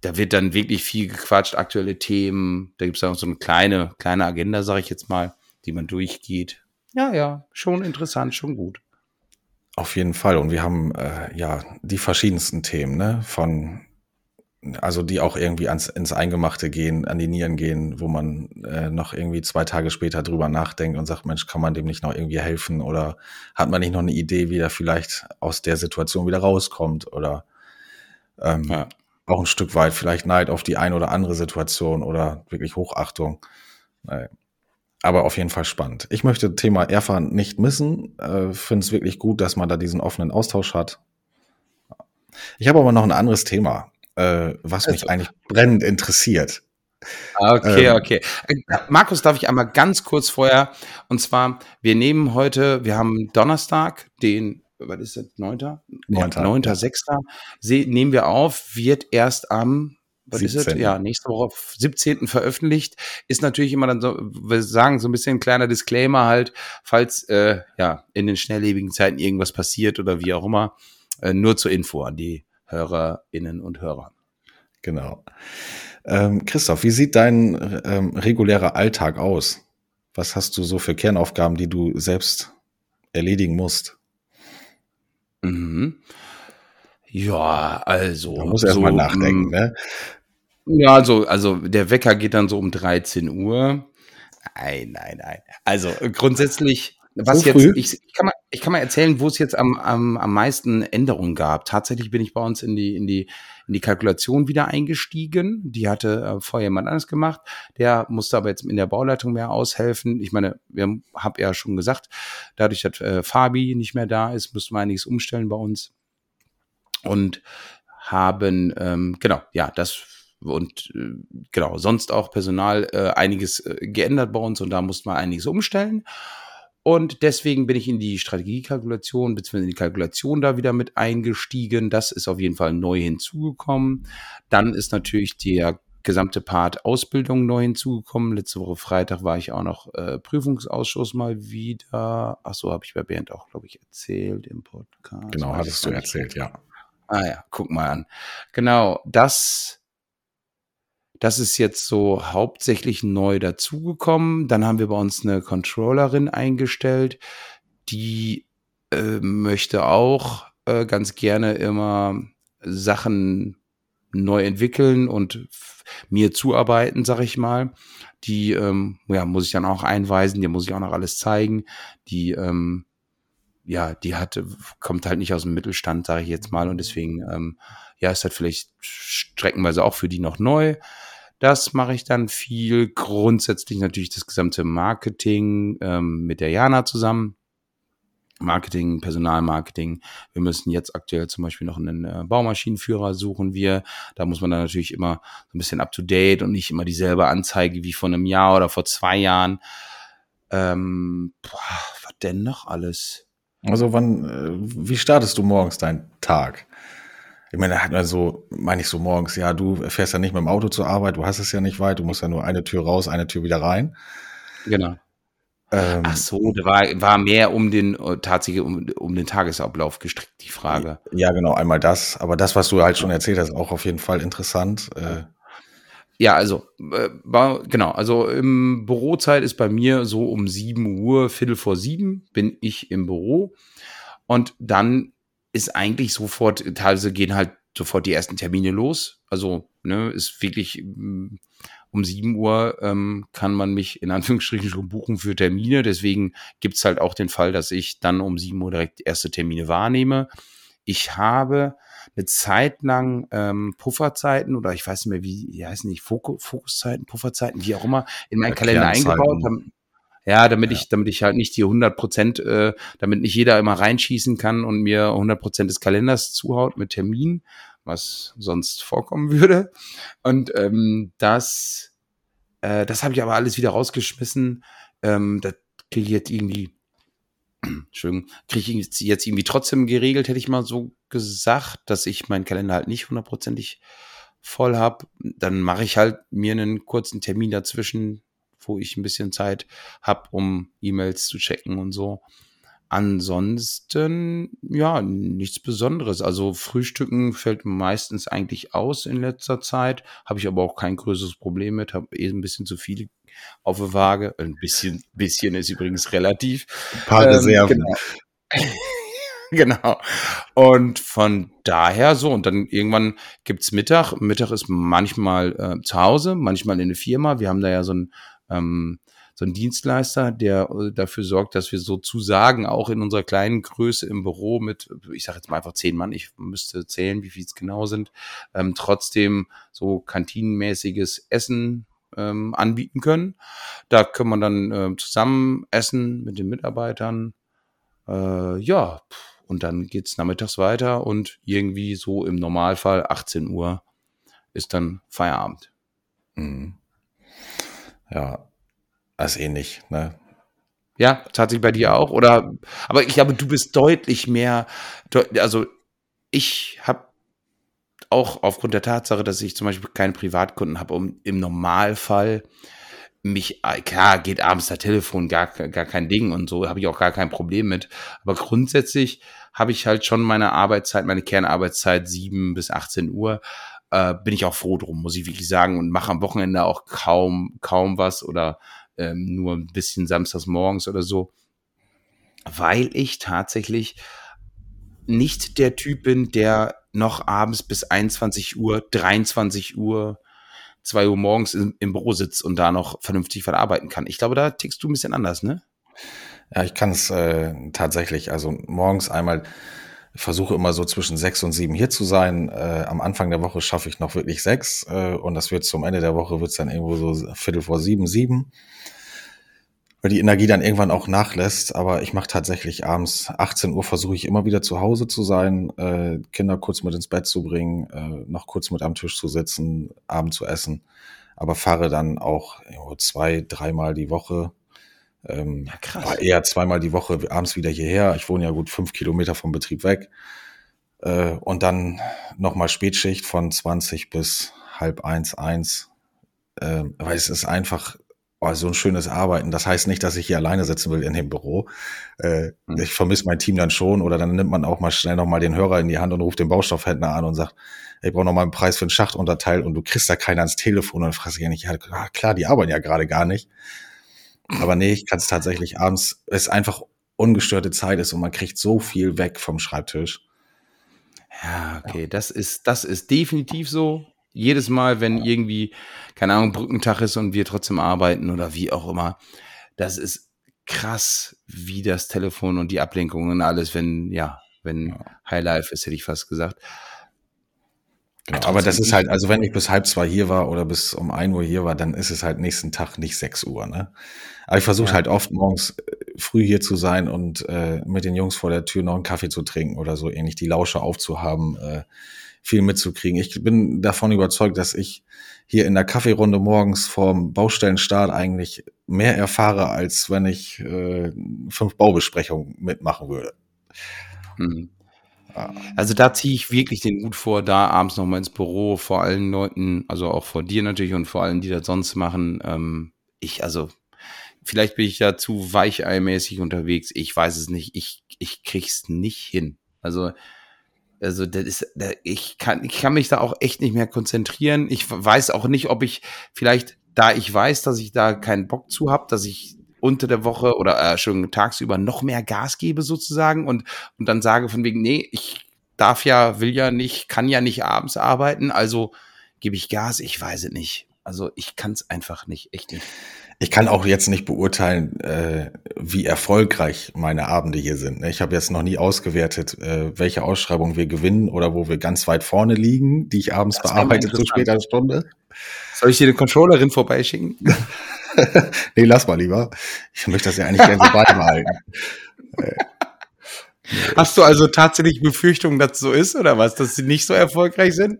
da wird dann wirklich viel gequatscht, aktuelle Themen. Da gibt es auch so eine kleine, kleine Agenda, sage ich jetzt mal, die man durchgeht. Ja, ja, schon interessant, schon gut. Auf jeden Fall. Und wir haben äh, ja die verschiedensten Themen, ne? Von, also die auch irgendwie ans, ins Eingemachte gehen, an die Nieren gehen, wo man äh, noch irgendwie zwei Tage später drüber nachdenkt und sagt, Mensch, kann man dem nicht noch irgendwie helfen? Oder hat man nicht noch eine Idee, wie er vielleicht aus der Situation wieder rauskommt? Oder ähm, Ja. auch ein Stück weit vielleicht Neid auf die eine oder andere Situation oder wirklich Hochachtung. Äh, Aber auf jeden Fall spannend. Ich möchte Thema Erfahren nicht missen. Äh, Finde es wirklich gut, dass man da diesen offenen Austausch hat. Ich habe aber noch ein anderes Thema, äh, was mich Also. eigentlich brennend interessiert. Okay, Ähm, okay. Äh, Markus, darf ich einmal ganz kurz vorher, und zwar, wir nehmen heute, wir haben Donnerstag, den, was ist das, 9.? Neunter, Ja, 9.6. Se- nehmen wir auf, wird erst am, was ist 17.. es? Ja, nächste Woche, auf 17. veröffentlicht. Ist natürlich immer dann so, wir sagen so ein bisschen ein kleiner Disclaimer halt, falls, äh, ja, in den schnelllebigen Zeiten irgendwas passiert oder wie auch immer, äh, nur zur Info an die HörerInnen und Hörer. Genau. Ähm, Christoph, wie sieht dein ähm, regulärer Alltag aus? Was hast du so für Kernaufgaben, die du selbst erledigen musst? Mhm. Ja, also. Man muss erst mal so, nachdenken, mm, ne? Ja, also, also der Wecker geht dann so um 13 Uhr. Nein, nein, nein. Also grundsätzlich, was So jetzt, ich, ich, kann mal, ich kann mal erzählen, wo es jetzt am, am, am meisten Änderungen gab. Tatsächlich bin ich bei uns in die, in die, in die Kalkulation wieder eingestiegen. Die hatte äh, vorher jemand anderes gemacht. Der musste aber jetzt in der Bauleitung mehr aushelfen. Ich meine, wir haben ja schon gesagt, dadurch, dass äh, Fabi nicht mehr da ist, müssten wir einiges umstellen bei uns. Und haben, ähm, genau, ja, das und äh, genau, sonst auch Personal äh, einiges äh, geändert bei uns und da mussten wir einiges umstellen. Und deswegen bin ich in die Strategiekalkulation bzw. in die Kalkulation da wieder mit eingestiegen. Das ist auf jeden Fall neu hinzugekommen. Dann ist natürlich der gesamte Part Ausbildung neu hinzugekommen. Letzte Woche Freitag war ich auch noch äh, Prüfungsausschuss mal wieder. Ach so, habe ich bei Bernd auch, glaube ich, erzählt im Podcast. Genau, hattest du erzählt, ja. Ah ja, guck mal an. Genau, das, das ist jetzt so hauptsächlich neu dazugekommen. Dann haben wir bei uns eine Controllerin eingestellt, die äh, möchte auch äh, ganz gerne immer Sachen neu entwickeln und mir zuarbeiten, sag ich mal. Die ähm, ja, muss ich dann auch einweisen, die muss ich auch noch alles zeigen. Die ähm, ja, die hat, kommt halt nicht aus dem Mittelstand, sage ich jetzt mal, und deswegen, ähm, ja, ist halt vielleicht streckenweise auch für die noch neu. Das mache ich dann viel. Grundsätzlich natürlich das gesamte Marketing ähm, mit der Jana zusammen. Marketing, Personalmarketing. Wir müssen jetzt aktuell zum Beispiel noch einen äh, Baumaschinenführer suchen wir. Da muss man dann natürlich immer so ein bisschen up to date und nicht immer dieselbe Anzeige wie vor einem Jahr oder vor zwei Jahren. Ähm, boah, was denn noch alles? Also wann, äh, wie startest du morgens deinen Tag? Ich meine, da hat man so, meine ich so morgens, ja, du fährst ja nicht mit dem Auto zur Arbeit, du hast es ja nicht weit, du musst ja nur eine Tür raus, eine Tür wieder rein. Genau. Ähm, Ach so, da war, war mehr um den, äh, tatsächlich um, um den Tagesablauf gestrickt, die Frage. Ja, genau, einmal das. Aber das, was du halt schon erzählt hast, auch auf jeden Fall interessant. Äh, Ja, also, äh, war, genau, also im Bürozeit ist bei mir so um 7 Uhr, Viertel vor sieben bin ich im Büro. Und dann ist eigentlich sofort, teilweise gehen halt sofort die ersten Termine los. Also, ne, ist wirklich mm, um 7 Uhr ähm, kann man mich in Anführungsstrichen schon buchen für Termine. Deswegen gibt's halt auch den Fall, dass ich dann um 7 Uhr direkt erste Termine wahrnehme. Ich habe eine Zeit lang ähm, Pufferzeiten oder ich weiß nicht mehr, wie, die heißen nicht, Foku- Fokuszeiten, Pufferzeiten, wie auch immer, in meinen Ja, Kalender eingebaut. Haben, Ja, damit ja. ich, damit ich halt nicht die 100 Prozent, äh, damit nicht jeder immer reinschießen kann und mir 100 Prozent des Kalenders zuhaut mit Termin, was sonst vorkommen würde. Und ähm, das, äh, das habe ich aber alles wieder rausgeschmissen. Ähm, das kriege ich jetzt irgendwie, Entschuldigung, kriege ich jetzt irgendwie trotzdem geregelt, hätte ich mal so gesagt, dass ich meinen Kalender halt nicht hundertprozentig voll habe. Dann mache ich halt mir einen kurzen Termin dazwischen, wo ich ein bisschen Zeit habe, um E-Mails zu checken und so. Ansonsten, ja, nichts Besonderes. Also Frühstücken fällt meistens eigentlich aus in letzter Zeit. Habe ich aber auch kein größeres Problem mit. Habe eh ein bisschen zu viel auf der Waage. Ein bisschen, bisschen ist übrigens relativ. Ein paar ähm, Reserven. Genau. genau. Und von daher so, und dann irgendwann gibt's Mittag. Mittag ist manchmal äh, zu Hause, manchmal in der Firma. Wir haben da ja so ein ähm, so ein Dienstleister, der äh, dafür sorgt, dass wir sozusagen auch in unserer kleinen Größe im Büro mit, ich sage jetzt mal einfach zehn Mann, ich müsste zählen, wie viel es genau sind, ähm, trotzdem so kantinenmäßiges Essen ähm, anbieten können. Da können wir dann äh, zusammen essen mit den Mitarbeitern. Äh, ja, und dann geht's nachmittags weiter und irgendwie so im Normalfall 18 Uhr ist dann Feierabend. Mhm. Ja, das ähnlich, ne? Ja, tatsächlich bei dir auch. Oder, aber ich glaube, du bist deutlich mehr, also ich habe auch aufgrund der Tatsache, dass ich zum Beispiel keine Privatkunden habe, um im Normalfall mich, klar, geht abends der Telefon, gar, gar kein Ding und so, habe ich auch gar kein Problem mit. Aber grundsätzlich habe ich halt schon meine Arbeitszeit, meine Kernarbeitszeit 7 bis 18 Uhr. Äh, bin ich auch froh drum, muss ich wirklich sagen, und mache am Wochenende auch kaum, kaum was oder ähm, nur ein bisschen samstags morgens oder so, weil ich tatsächlich nicht der Typ bin, der noch abends bis 21 Uhr, 23 Uhr, 2 Uhr morgens im, im Büro sitzt und da noch vernünftig verarbeiten kann. Ich glaube, da tickst du ein bisschen anders, ne? Ja, ich kann es äh, tatsächlich. Also morgens einmal versuche immer so zwischen sechs und sieben hier zu sein. Äh, am Anfang der Woche schaffe ich noch wirklich sechs äh, und das wird zum Ende der Woche wird es dann irgendwo so Viertel vor sieben, sieben weil die Energie dann irgendwann auch nachlässt. Aber ich mache tatsächlich abends 18 Uhr versuche ich immer wieder zu Hause zu sein, äh, Kinder kurz mit ins Bett zu bringen, äh, noch kurz mit am Tisch zu sitzen, Abend zu essen. Aber fahre dann auch zwei, dreimal die Woche. Ähm, ja, krass. Eher zweimal die Woche abends wieder hierher. Ich wohne ja gut fünf Kilometer vom Betrieb weg. Äh, und dann nochmal Spätschicht von 20 bis halb eins, eins. Äh, weil es ist einfach oh, so ein schönes Arbeiten. Das heißt nicht, dass ich hier alleine sitzen will in dem Büro. Äh, mhm. Ich vermisse mein Team dann schon oder dann nimmt man auch mal schnell nochmal den Hörer in die Hand und ruft den Baustoffhändler an und sagt, ich brauche nochmal einen Preis für ein Schachtunterteil und du kriegst da keiner ans Telefon und dann fragst du ja nicht, ja klar, die arbeiten ja gerade gar nicht. Aber nee, ich kann es tatsächlich abends, es einfach ungestörte Zeit ist und man kriegt so viel weg vom Schreibtisch. Ja, okay, das ist, das ist definitiv so jedes Mal, wenn irgendwie, keine Ahnung, Brückentag ist und wir trotzdem arbeiten oder wie auch immer, das ist krass, wie das Telefon und die Ablenkungen und alles, wenn, ja, wenn ja. Highlife ist, hätte ich fast gesagt. Genau, aber das ist halt, also wenn ich bis halb zwei hier war oder bis um ein Uhr hier war, dann ist es halt nächsten Tag nicht sechs Uhr, ne? Aber ich versuche ja. halt oft morgens äh, früh hier zu sein und äh, mit den Jungs vor der Tür noch einen Kaffee zu trinken oder so ähnlich, die Lausche aufzuhaben. Äh, viel mitzukriegen. Ich bin davon überzeugt, dass ich hier in der Kaffeerunde morgens vorm Baustellenstart eigentlich mehr erfahre, als wenn ich äh, fünf Baubesprechungen mitmachen würde. Hm. Also da ziehe ich wirklich den Hut vor, da abends nochmal ins Büro, vor allen Leuten, also auch vor dir natürlich und vor allen, die das sonst machen. Ähm, ich, also, vielleicht bin ich da zu weicheimäßig unterwegs. Ich weiß es nicht. Ich, ich krieg's nicht hin. Also, also das ist, ich kann, ich kann mich da auch echt nicht mehr konzentrieren. Ich weiß auch nicht, ob ich vielleicht, da ich weiß, dass ich da keinen Bock zu habe, dass ich unter der Woche oder äh, schon tagsüber noch mehr Gas gebe sozusagen und, und dann sage von wegen, nee, ich darf ja, will ja nicht, kann ja nicht abends arbeiten, also gebe ich Gas, ich weiß es nicht. Also ich kann es einfach nicht, echt nicht. Ich kann auch jetzt nicht beurteilen, äh, wie erfolgreich meine Abende hier sind. Ne? Ich habe jetzt noch nie ausgewertet, äh, welche Ausschreibung wir gewinnen oder wo wir ganz weit vorne liegen, die ich abends das bearbeite zu später Stunde. Soll ich dir eine Controllerin vorbeischicken? nee, lass mal lieber. Ich möchte das ja eigentlich gerne so beibehalten. Hast du also tatsächlich Befürchtungen, dass es so ist oder was, dass sie nicht so erfolgreich sind?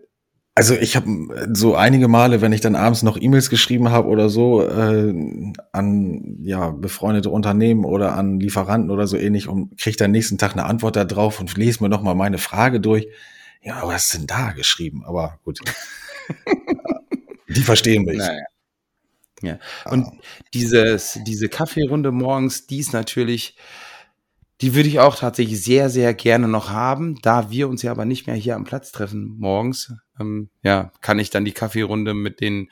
Also ich habe so einige Male, wenn ich dann abends noch E-Mails geschrieben habe oder so äh, an ja befreundete Unternehmen oder an Lieferanten oder so ähnlich und kriege dann nächsten Tag eine Antwort da drauf und lese mir noch mal meine Frage durch. Ja, was ist denn da geschrieben? Aber gut, die verstehen mich. Naja. Ja. Und ah. dieses, diese Kaffeerunde morgens, die ist natürlich, die würde ich auch tatsächlich sehr, sehr gerne noch haben. Da wir uns ja aber nicht mehr hier am Platz treffen morgens, ähm, ja, kann ich dann die Kaffeerunde mit den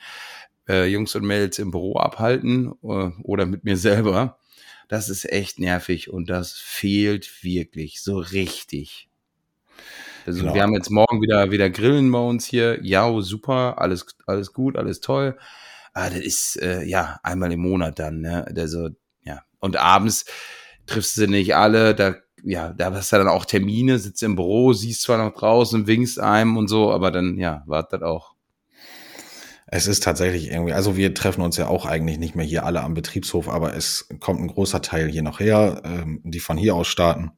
äh, Jungs und Mädels im Büro abhalten äh, oder mit mir selber. Das ist echt nervig und das fehlt wirklich so richtig. Also genau. wir haben jetzt morgen wieder, wieder Grillen bei uns hier. Ja, super, alles, alles gut, alles toll. Ah, das ist äh, ja einmal im Monat dann, ne? Also, ja. Und abends triffst du nicht alle, da, ja, da hast du dann auch Termine, sitzt im Büro, siehst zwar noch draußen, winkst einem und so, aber dann, ja, wartet auch. Es ist tatsächlich irgendwie, also wir treffen uns ja auch eigentlich nicht mehr hier alle am Betriebshof, aber es kommt ein großer Teil hier noch her, ähm, die von hier aus starten.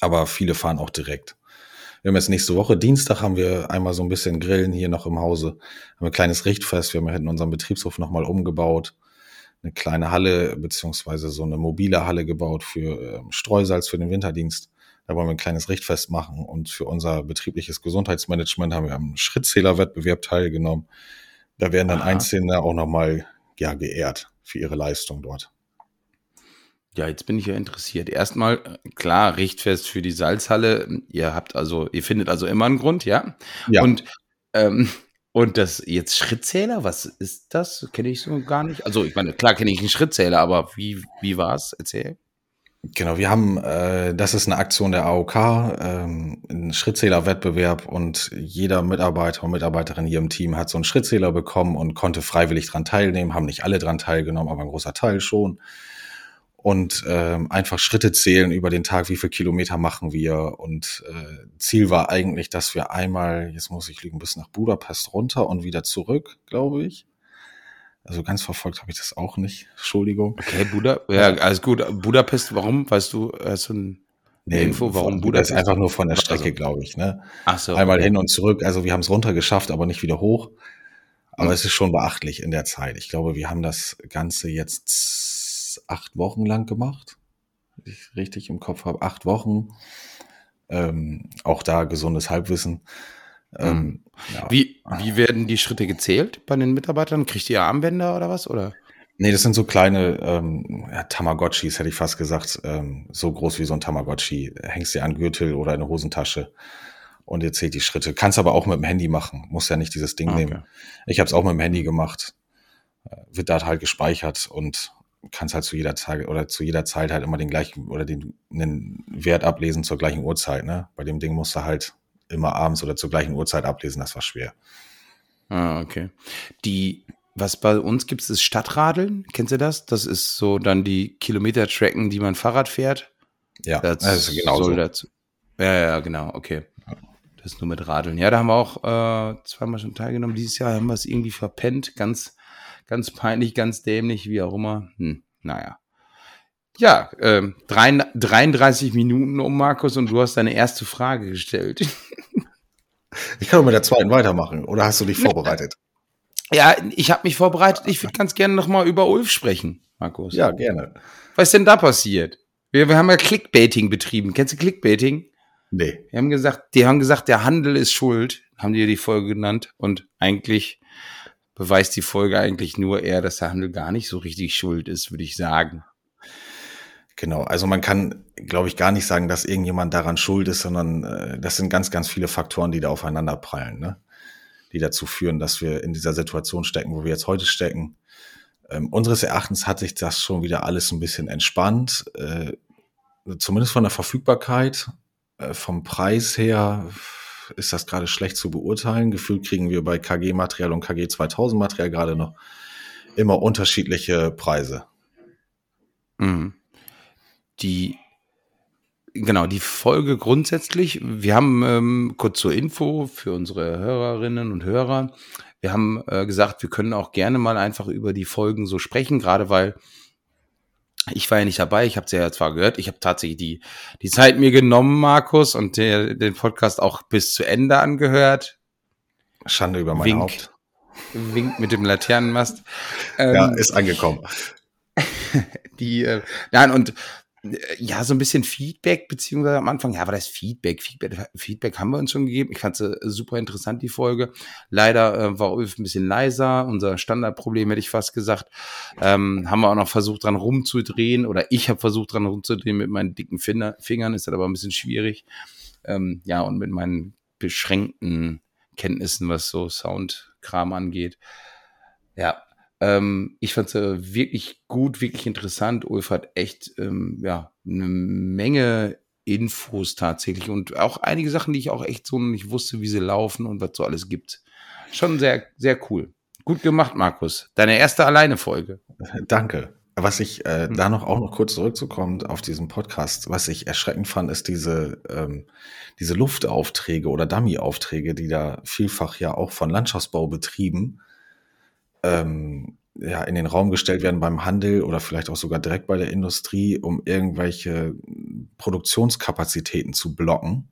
Aber viele fahren auch direkt. Wir haben jetzt nächste Woche, Dienstag, haben wir einmal so ein bisschen Grillen hier noch im Hause. Haben ein kleines Richtfest. Wir haben hinten unseren Betriebshof nochmal umgebaut. Eine kleine Halle, beziehungsweise so eine mobile Halle gebaut für äh, Streusalz für den Winterdienst. Da wollen wir ein kleines Richtfest machen. Und für unser betriebliches Gesundheitsmanagement haben wir am Schrittzählerwettbewerb teilgenommen. Da werden dann Aha. Einzelne auch nochmal ja, geehrt für ihre Leistung dort. Ja, jetzt bin ich ja interessiert. Erstmal, äh, klar, Richtfest für die Salzhalle. Ihr habt also, ihr findet also immer einen Grund, ja? Ja. Und, ähm, und das jetzt Schrittzähler, was ist das? Kenne ich so gar nicht. Also, ich meine, klar kenne ich einen Schrittzähler, aber wie, wie war es? Erzähl. Genau, wir haben, äh, das ist eine Aktion der AOK, ähm, ein Schrittzählerwettbewerb und jeder Mitarbeiter und Mitarbeiterin hier im Team hat so einen Schrittzähler bekommen und konnte freiwillig dran teilnehmen, haben nicht alle dran teilgenommen, aber ein großer Teil schon und ähm, einfach Schritte zählen über den Tag, wie viel Kilometer machen wir. Und äh, Ziel war eigentlich, dass wir einmal, jetzt muss ich liegen, bis nach Budapest runter und wieder zurück, glaube ich. Also ganz verfolgt habe ich das auch nicht. Entschuldigung. Okay, Buda, ja, alles gut. Budapest, warum? Weißt du, hast du ein nee, Info, warum Budapest? Das ist einfach nur von der Strecke, also, glaube ich. Ne? Ach so. Einmal okay. hin und zurück. Also wir haben es runter geschafft, aber nicht wieder hoch. Aber mhm. es ist schon beachtlich in der Zeit. Ich glaube, wir haben das Ganze jetzt acht Wochen lang gemacht. Ich richtig im Kopf habe, acht Wochen. Ähm, auch da gesundes Halbwissen. Ähm, mhm. ja. wie, wie werden die Schritte gezählt bei den Mitarbeitern? Kriegt ihr Armbänder oder was? Oder? Nee, das sind so kleine ähm, ja, Tamagotchis, hätte ich fast gesagt. Ähm, so groß wie so ein Tamagotchi. Hängst dir an Gürtel oder eine Hosentasche und ihr zählt die Schritte. Kannst aber auch mit dem Handy machen. Muss ja nicht dieses Ding ah, okay. nehmen. Ich habe es auch mit dem Handy gemacht. Äh, wird da halt gespeichert und kannst halt zu jeder Zeit oder zu jeder Zeit halt immer den gleichen oder den, den Wert ablesen zur gleichen Uhrzeit. Ne? Bei dem Ding musst du halt immer abends oder zur gleichen Uhrzeit ablesen. Das war schwer. Ah, okay. Die, was bei uns gibt, ist Stadtradeln. Kennst du das? Das ist so dann die Kilometer-Tracken, die man Fahrrad fährt. Ja, das, das ist genau so. Dazu. Ja, ja, genau, okay. Das ist nur mit Radeln. Ja, da haben wir auch äh, zweimal schon teilgenommen. Dieses Jahr haben wir es irgendwie verpennt. Ganz Ganz peinlich, ganz dämlich, wie auch immer. Hm, naja. Ja, äh, 33 Minuten um Markus und du hast deine erste Frage gestellt. Ich kann auch mit der zweiten weitermachen. Oder hast du dich vorbereitet? Ja, ich habe mich vorbereitet. Ich würde ganz gerne nochmal über Ulf sprechen, Markus. Ja, gerne. Was ist denn da passiert? Wir, wir haben ja Clickbaiting betrieben. Kennst du Clickbaiting? Nee. Wir haben gesagt, die haben gesagt, der Handel ist schuld, haben die die Folge genannt. Und eigentlich beweist die Folge eigentlich nur eher, dass der Handel gar nicht so richtig schuld ist, würde ich sagen. Genau, also man kann, glaube ich, gar nicht sagen, dass irgendjemand daran schuld ist, sondern äh, das sind ganz, ganz viele Faktoren, die da aufeinander prallen, ne? die dazu führen, dass wir in dieser Situation stecken, wo wir jetzt heute stecken. Ähm, unseres Erachtens hat sich das schon wieder alles ein bisschen entspannt, äh, zumindest von der Verfügbarkeit, äh, vom Preis her ist das gerade schlecht zu beurteilen. Gefühlt kriegen wir bei KG-Material und KG 2000-Material gerade noch immer unterschiedliche Preise. Mhm. Die genau, die Folge grundsätzlich. Wir haben ähm, kurz zur Info für unsere Hörerinnen und Hörer. Wir haben äh, gesagt, wir können auch gerne mal einfach über die Folgen so sprechen, gerade weil ich war ja nicht dabei, ich habe es ja zwar gehört, ich habe tatsächlich die, die Zeit mir genommen, Markus, und der, den Podcast auch bis zu Ende angehört. Schande über mein Wink. Haupt. Wink mit dem Laternenmast. Ja, Ähm, ist angekommen. die, äh, nein, und ja, so ein bisschen Feedback, beziehungsweise am Anfang, ja, war das Feedback? Feedback, Feedback haben wir uns schon gegeben. Ich fand sie super interessant, die Folge. Leider äh, war Ulf ein bisschen leiser, unser Standardproblem, hätte ich fast gesagt. Ähm, haben wir auch noch versucht, dran rumzudrehen, oder ich habe versucht, dran rumzudrehen mit meinen dicken Finger, Fingern, ist das aber ein bisschen schwierig. Ähm, ja, und mit meinen beschränkten Kenntnissen, was so Soundkram angeht. Ja, ähm, ich fand es wirklich gut, wirklich interessant. Ulf hat echt ähm, ja eine Menge Infos tatsächlich und auch einige Sachen, die ich auch echt so nicht wusste, wie sie laufen und was so alles gibt. Schon sehr, sehr cool. Gut gemacht, Markus. Deine erste Alleine-Folge. Danke. Was ich äh, Hm. da noch auch noch kurz zurückzukommen auf diesen Podcast, was ich erschreckend fand, ist diese ähm, diese Luftaufträge oder Dummy-Aufträge, die da vielfach ja auch von Landschaftsbaubetrieben ähm, ja in den Raum gestellt werden beim Handel oder vielleicht auch sogar direkt bei der Industrie, um irgendwelche Produktionskapazitäten zu blocken.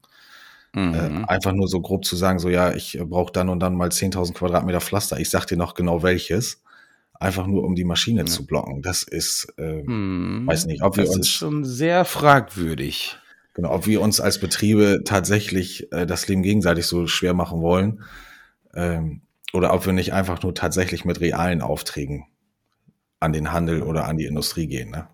Mhm. Äh, einfach nur so grob zu sagen, so ja, ich brauche dann und dann mal 10.000 Quadratmeter Pflaster. Ich sag dir noch genau welches. Einfach nur, um die Maschine Ja. zu blocken. Das ist, äh, Hm. weiß nicht, ob wir das uns- ist schon sehr fragwürdig. genau, ob wir uns als Betriebe tatsächlich äh, das Leben gegenseitig so schwer machen wollen. Ähm, oder ob wir nicht einfach nur tatsächlich mit realen Aufträgen an den Handel oder an die Industrie gehen. Ne?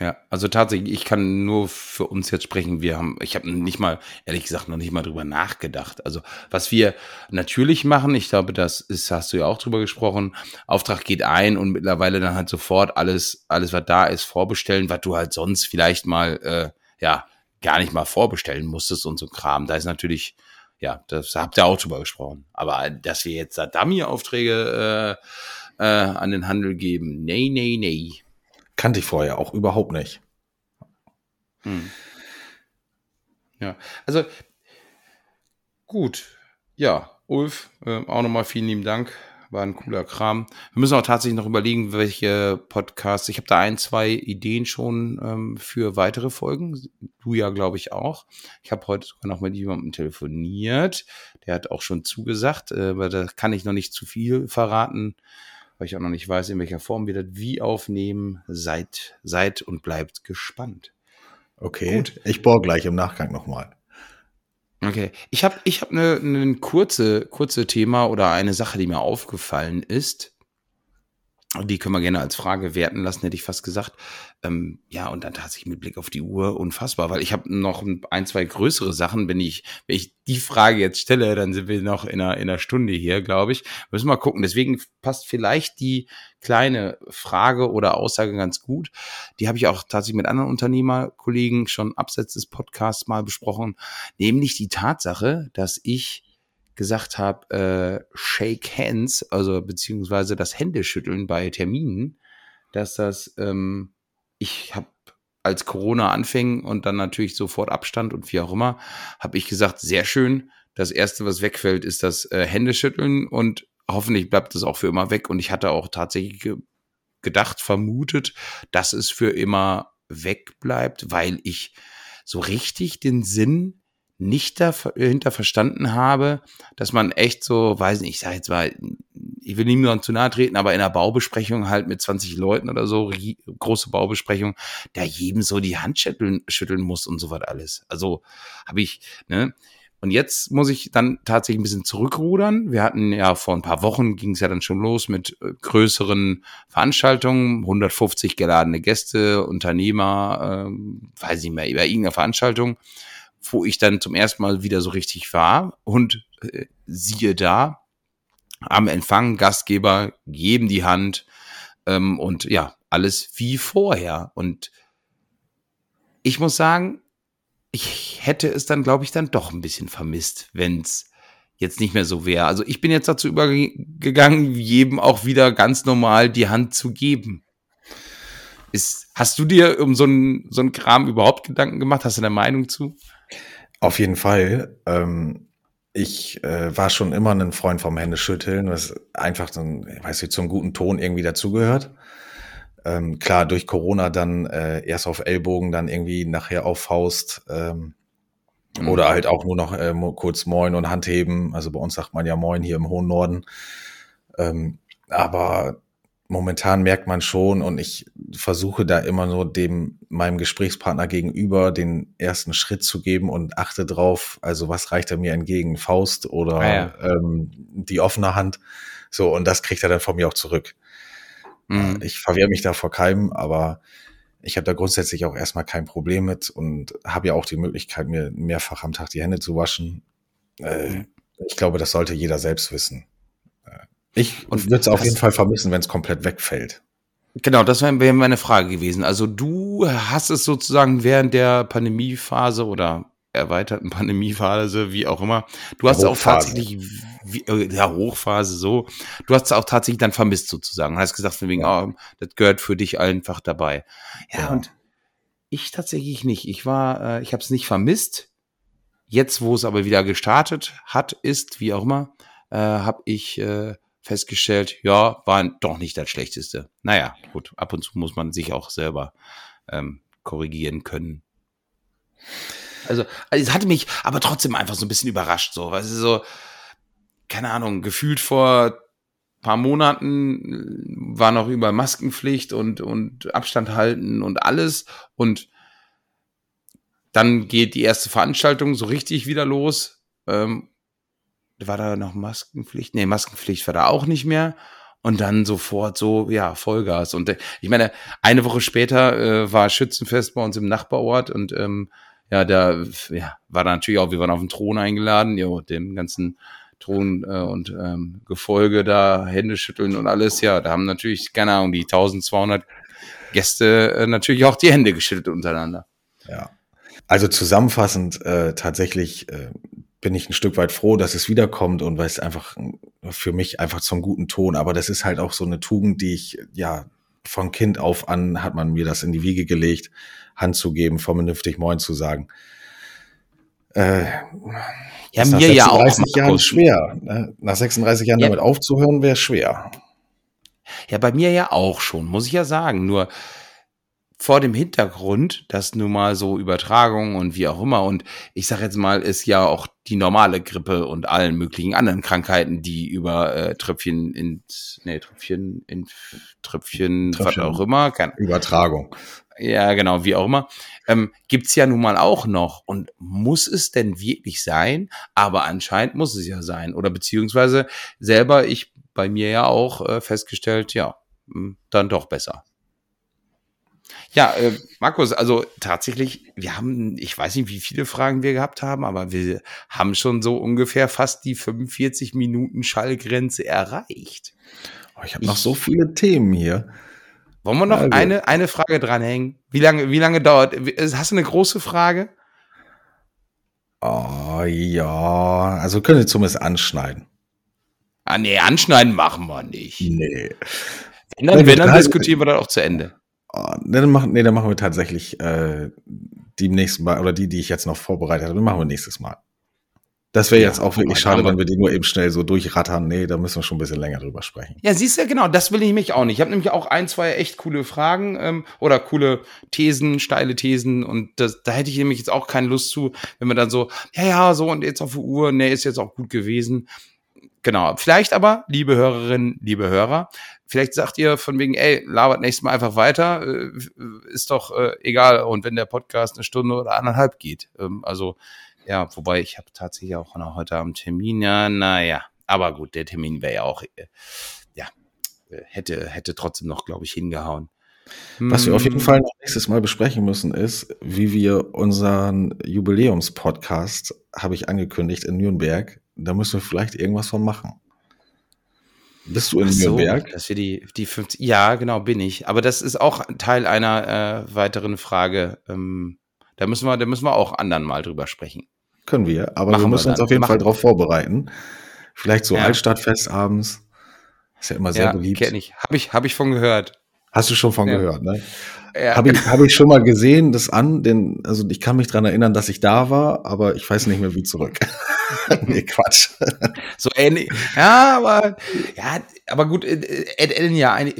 Ja, also tatsächlich, ich kann nur für uns jetzt sprechen. Wir haben, ich habe nicht mal, ehrlich gesagt, noch nicht mal drüber nachgedacht. Also was wir natürlich machen, ich glaube, das ist, hast du ja auch drüber gesprochen. Auftrag geht ein und mittlerweile dann halt sofort alles, alles was da ist, vorbestellen, was du halt sonst vielleicht mal, äh, ja, gar nicht mal vorbestellen musstest und so Kram. Da ist natürlich, ja, das habt ihr auch drüber gesprochen. Aber dass wir jetzt da Dummy-Aufträge äh, äh, an den Handel geben, nee, nee, nee. Kannte ich vorher auch überhaupt nicht. Hm. Ja, also gut. Ja, Ulf, äh, auch nochmal vielen lieben Dank. War ein cooler Kram. Wir müssen auch tatsächlich noch überlegen, welche Podcasts. Ich habe da ein, zwei Ideen schon ähm, für weitere Folgen. Du ja, glaube ich, auch. Ich habe heute sogar noch mit jemandem telefoniert. Der hat auch schon zugesagt, äh, aber da kann ich noch nicht zu viel verraten, weil ich auch noch nicht weiß, in welcher Form wir das wie aufnehmen. Seid, seid und bleibt gespannt. Okay, Gut. ich bohr gleich im Nachgang nochmal. Okay, ich habe ich hab eine ne kurze kurze Thema oder eine Sache, die mir aufgefallen ist. Die können wir gerne als Frage werten lassen, hätte ich fast gesagt. Ähm, ja, und dann tatsächlich mit Blick auf die Uhr unfassbar, weil ich habe noch ein, zwei größere Sachen. Wenn ich, wenn ich die Frage jetzt stelle, dann sind wir noch in einer, in einer Stunde hier, glaube ich. Müssen wir mal gucken. Deswegen passt vielleicht die kleine Frage oder Aussage ganz gut. Die habe ich auch tatsächlich mit anderen Unternehmerkollegen schon abseits des Podcasts mal besprochen. Nämlich die Tatsache, dass ich gesagt habe, äh, Shake Hands, also beziehungsweise das Händeschütteln bei Terminen, dass das, ähm, ich habe als Corona anfing und dann natürlich sofort Abstand und wie auch immer, habe ich gesagt, sehr schön. Das erste, was wegfällt, ist das äh, Händeschütteln und hoffentlich bleibt es auch für immer weg. Und ich hatte auch tatsächlich ge gedacht, vermutet, dass es für immer weg bleibt, weil ich so richtig den Sinn nicht dahinter verstanden habe, dass man echt so, weiß nicht, ich sage jetzt mal, ich will niemandem zu nahe treten, aber in einer Baubesprechung halt mit 20 Leuten oder so, große Baubesprechung, da jedem so die Hand schütteln, schütteln muss und so was alles. Also habe ich, ne? Und jetzt muss ich dann tatsächlich ein bisschen zurückrudern. Wir hatten ja vor ein paar Wochen ging es ja dann schon los mit äh, größeren Veranstaltungen, 150 geladene Gäste, Unternehmer, ähm, weiß nicht mehr, über irgendeine Veranstaltung wo ich dann zum ersten Mal wieder so richtig war und äh, siehe da, am Empfang Gastgeber geben die Hand ähm, und ja, alles wie vorher. Und ich muss sagen, ich hätte es dann, glaube ich, dann doch ein bisschen vermisst, wenn es jetzt nicht mehr so wäre. Also ich bin jetzt dazu übergegangen, jedem auch wieder ganz normal die Hand zu geben. Ist, hast du dir um so einen so einen Kram überhaupt Gedanken gemacht? Hast du eine Meinung zu? Auf jeden Fall. Ähm, ich äh, war schon immer ein Freund vom Händeschütteln, was einfach so ein, weiß ich, zum guten Ton irgendwie dazugehört. Ähm, klar, durch Corona dann äh, erst auf Ellbogen, dann irgendwie nachher auf Faust ähm, mhm. oder halt auch nur noch äh, kurz Moin und Handheben. Also bei uns sagt man ja Moin hier im hohen Norden. Ähm, aber momentan merkt man schon und ich versuche da immer nur dem meinem Gesprächspartner gegenüber den ersten Schritt zu geben und achte drauf, also was reicht er mir entgegen, Faust oder ah, ja. ähm, die offene Hand. So, und das kriegt er dann von mir auch zurück. Mhm. Ich verwehre mich da vor keinem, aber ich habe da grundsätzlich auch erstmal kein Problem mit und habe ja auch die Möglichkeit, mir mehrfach am Tag die Hände zu waschen. Äh, mhm. Ich glaube, das sollte jeder selbst wissen. Ich würde es auf jeden Fall vermissen, wenn es komplett wegfällt. Genau, das wäre wär meine Frage gewesen. Also du hast es sozusagen während der Pandemiephase oder erweiterten Pandemiephase, wie auch immer. Du hast auch tatsächlich, wie, äh, ja, Hochphase so. Du hast es auch tatsächlich dann vermisst sozusagen. Hast gesagt, von wegen, ja. oh, das gehört für dich einfach dabei. Ja, ja. und ich tatsächlich nicht. Ich war, äh, ich habe es nicht vermisst. Jetzt, wo es aber wieder gestartet hat, ist, wie auch immer, äh, habe ich äh, festgestellt, ja, war doch nicht das Schlechteste. Naja, gut, ab und zu muss man sich auch selber ähm, korrigieren können. Also, also, es hatte mich aber trotzdem einfach so ein bisschen überrascht, so, weil es so, keine Ahnung, gefühlt vor paar Monaten war noch über Maskenpflicht und, und Abstand halten und alles und dann geht die erste Veranstaltung so richtig wieder los ähm, war da noch Maskenpflicht? Nee, Maskenpflicht war da auch nicht mehr. Und dann sofort so, ja, Vollgas. Und äh, ich meine, eine Woche später äh, war Schützenfest bei uns im Nachbarort und ähm, ja, da ja, war da natürlich auch, wir waren auf den Thron eingeladen, jo, dem ganzen Thron äh, und ähm, Gefolge da, Hände schütteln und alles. Ja, da haben natürlich, keine Ahnung, die 1200 Gäste äh, natürlich auch die Hände geschüttelt untereinander. Ja. Also zusammenfassend äh, tatsächlich äh, bin ich ein Stück weit froh, dass es wiederkommt und weil es einfach für mich einfach zum guten Ton. Aber das ist halt auch so eine Tugend, die ich, ja, von Kind auf an hat man mir das in die Wiege gelegt, Hand zu geben, vernünftig Moin zu sagen. Äh, ja, mir ja auch. Nach 36 Jahren schwer. Ne? Nach 36 Jahren ja. damit aufzuhören, wäre schwer. Ja, bei mir ja auch schon, muss ich ja sagen. Nur vor dem Hintergrund, dass nun mal so Übertragungen und wie auch immer und ich sag jetzt mal, ist ja auch die normale Grippe und allen möglichen anderen Krankheiten, die über äh, Tröpfchen in nee, Tröpfchen in Tröpfchen, Tröpfchen was auch immer, kann, Übertragung. Ja, genau, wie auch immer. Ähm, gibt's ja nun mal auch noch. Und muss es denn wirklich sein? Aber anscheinend muss es ja sein. Oder beziehungsweise selber, ich bei mir ja auch äh, festgestellt, ja, hm, dann doch besser. Ja, äh, Markus, also tatsächlich, wir haben, ich weiß nicht, wie viele Fragen wir gehabt haben, aber wir haben schon so ungefähr fast die 45 Minuten Schallgrenze erreicht. Oh, ich habe noch so viele Themen hier. Wollen wir noch also. eine, eine Frage dranhängen? Wie lange, wie lange dauert? Hast du eine große Frage? Oh ja, also können Sie zumindest anschneiden. Ah, nee, anschneiden machen wir nicht. Nee. Wenn dann, wenn dann diskutieren wir dann auch zu Ende. Oh, dann machen, nee, dann machen wir tatsächlich äh, die nächsten Mal, oder die, die ich jetzt noch vorbereitet habe, dann machen wir nächstes Mal. Das wäre ja, jetzt auch wirklich schade, wenn wir die nur eben schnell so durchrattern. Nee, da müssen wir schon ein bisschen länger drüber sprechen. Ja, siehst du, genau, das will ich mich auch nicht. Ich habe nämlich auch ein, zwei echt coole Fragen ähm, oder coole Thesen, steile Thesen und das, da hätte ich nämlich jetzt auch keine Lust zu, wenn wir dann so, ja, ja, so und jetzt auf die Uhr, nee, ist jetzt auch gut gewesen. Genau, vielleicht aber, liebe Hörerinnen, liebe Hörer, Vielleicht sagt ihr von wegen, ey, labert nächstes Mal einfach weiter, äh, ist doch äh, egal. Und wenn der Podcast eine Stunde oder anderthalb geht. Ähm, also, ja, wobei ich habe tatsächlich auch noch heute Abend Termin. Ja, naja, aber gut, der Termin wäre ja auch, äh, ja, äh, hätte, hätte trotzdem noch, glaube ich, hingehauen. Was wir auf jeden hm. Fall nächstes Mal besprechen müssen, ist, wie wir unseren Jubiläumspodcast, habe ich angekündigt, in Nürnberg, da müssen wir vielleicht irgendwas von machen. Bist du in so, Nürnberg? Dass wir die, die 50, ja, genau, bin ich. Aber das ist auch Teil einer äh, weiteren Frage. Ähm, da müssen wir, da müssen wir auch anderen mal drüber sprechen. Können wir, aber Machen wir müssen wir uns auf jeden Machen. Fall darauf vorbereiten. Vielleicht so ja. Altstadtfest abends. Ist ja immer sehr ja, beliebt. Kenn ich. Habe ich, hab ich von gehört. Hast du schon von ja. gehört, ne? Ja. Habe ich, hab ich schon mal gesehen, das an, den, also ich kann mich dran erinnern, dass ich da war, aber ich weiß nicht mehr wie zurück. nee, Quatsch. So ähnlich. Ja, aber, ja, aber gut, äh, äh, enden ja ein,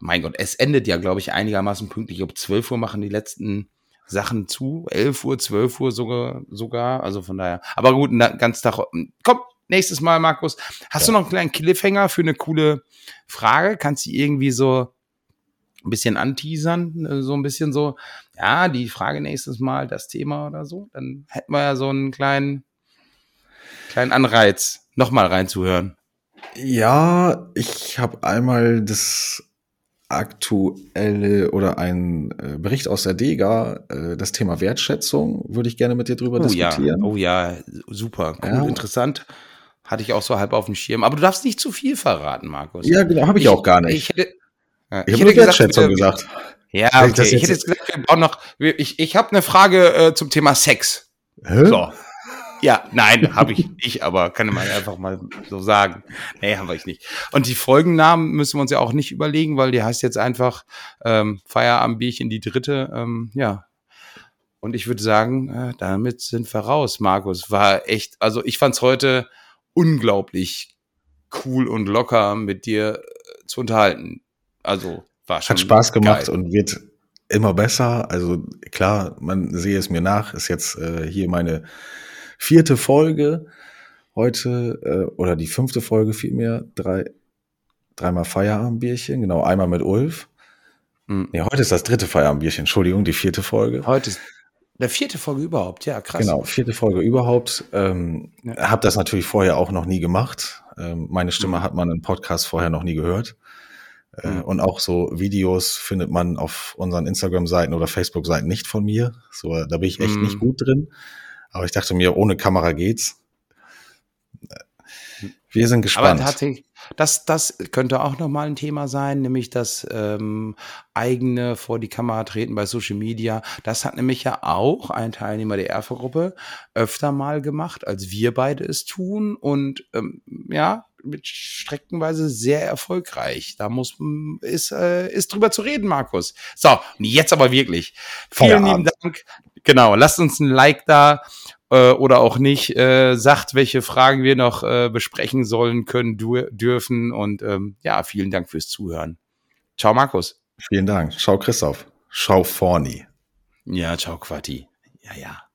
mein Gott, es endet ja, glaube ich, einigermaßen pünktlich. Ob 12 Uhr machen die letzten Sachen zu, 11 Uhr, 12 Uhr sogar, sogar, also von daher. Aber gut, ganz Tag, komm, nächstes Mal, Markus. Hast ja. du noch einen kleinen Cliffhanger für eine coole Frage? Kannst du irgendwie so ein bisschen anteasern, äh, so ein bisschen so, ja, die Frage nächstes Mal, das Thema oder so, dann hätten wir ja so einen kleinen, kleinen Anreiz, nochmal reinzuhören. Ja, ich habe einmal das aktuelle oder ein äh, Bericht aus der DEGA, äh, das Thema Wertschätzung, würde ich gerne mit dir drüber oh, diskutieren. Ja. Oh ja, super, cool, ja. interessant. Hatte ich auch so halb auf dem Schirm. Aber du darfst nicht zu viel verraten, Markus. Ja, genau, habe ich, ich, auch gar nicht. Ich hätte, ja, ich, ich hätte Wertschätzung gesagt. Ja, okay. Ich, hätte jetzt gesagt, wir brauchen noch. Ich, ich habe eine Frage äh, zum Thema Sex. Hä? So. Ja, nein, habe ich nicht, aber kann man einfach mal so sagen. Nee, haben wir nicht. Und die Folgennamen müssen wir uns ja auch nicht überlegen, weil die heißt jetzt einfach ähm, Feierabendbierchen, die dritte. Ähm, ja. Und ich würde sagen, äh, damit sind wir raus, Markus. War echt, also ich fand's heute unglaublich cool und locker mit dir äh, zu unterhalten. Also war schon. Hat Spaß gemacht geil. und wird immer besser. Also klar, man sehe es mir nach, ist jetzt äh, hier meine vierte Folge heute äh, oder die fünfte Folge vielmehr. Drei, dreimal Feierabendbierchen, genau, einmal mit Ulf. Mhm. Nee, heute ist das dritte Feierabendbierchen, Entschuldigung, die vierte Folge. Heute ist der vierte Folge überhaupt, ja, krass. Genau, vierte Folge überhaupt. Ähm, ja. Hab das natürlich vorher auch noch nie gemacht. Ähm, meine Stimme mhm. hat man im Podcast vorher noch nie gehört. Äh, mhm. Und auch so Videos findet man auf unseren Instagram-Seiten oder Facebook-Seiten nicht von mir. So, da bin ich echt mhm. nicht gut drin. Aber ich dachte mir, ohne Kamera geht's. Wir sind gespannt. Aber das, das könnte auch nochmal ein Thema sein, nämlich das ähm, eigene vor die Kamera treten bei Social Media. Das hat nämlich ja auch ein Teilnehmer der Erfa-Gruppe öfter mal gemacht, als wir beide es tun. Und ähm, ja, mit streckenweise sehr erfolgreich. Da muss ist äh, ist drüber zu reden, Markus. So, jetzt aber wirklich. Vielen lieben Dank. Genau, lasst uns ein Like da äh, oder auch nicht. Äh, sagt, welche Fragen wir noch äh, besprechen sollen, können, dürfen. Und ähm, ja, vielen Dank fürs Zuhören. Ciao, Markus. Vielen Dank. Ciao, Christoph. Ciao, Forni. Ja, ciao, Quatti. Ja, ja.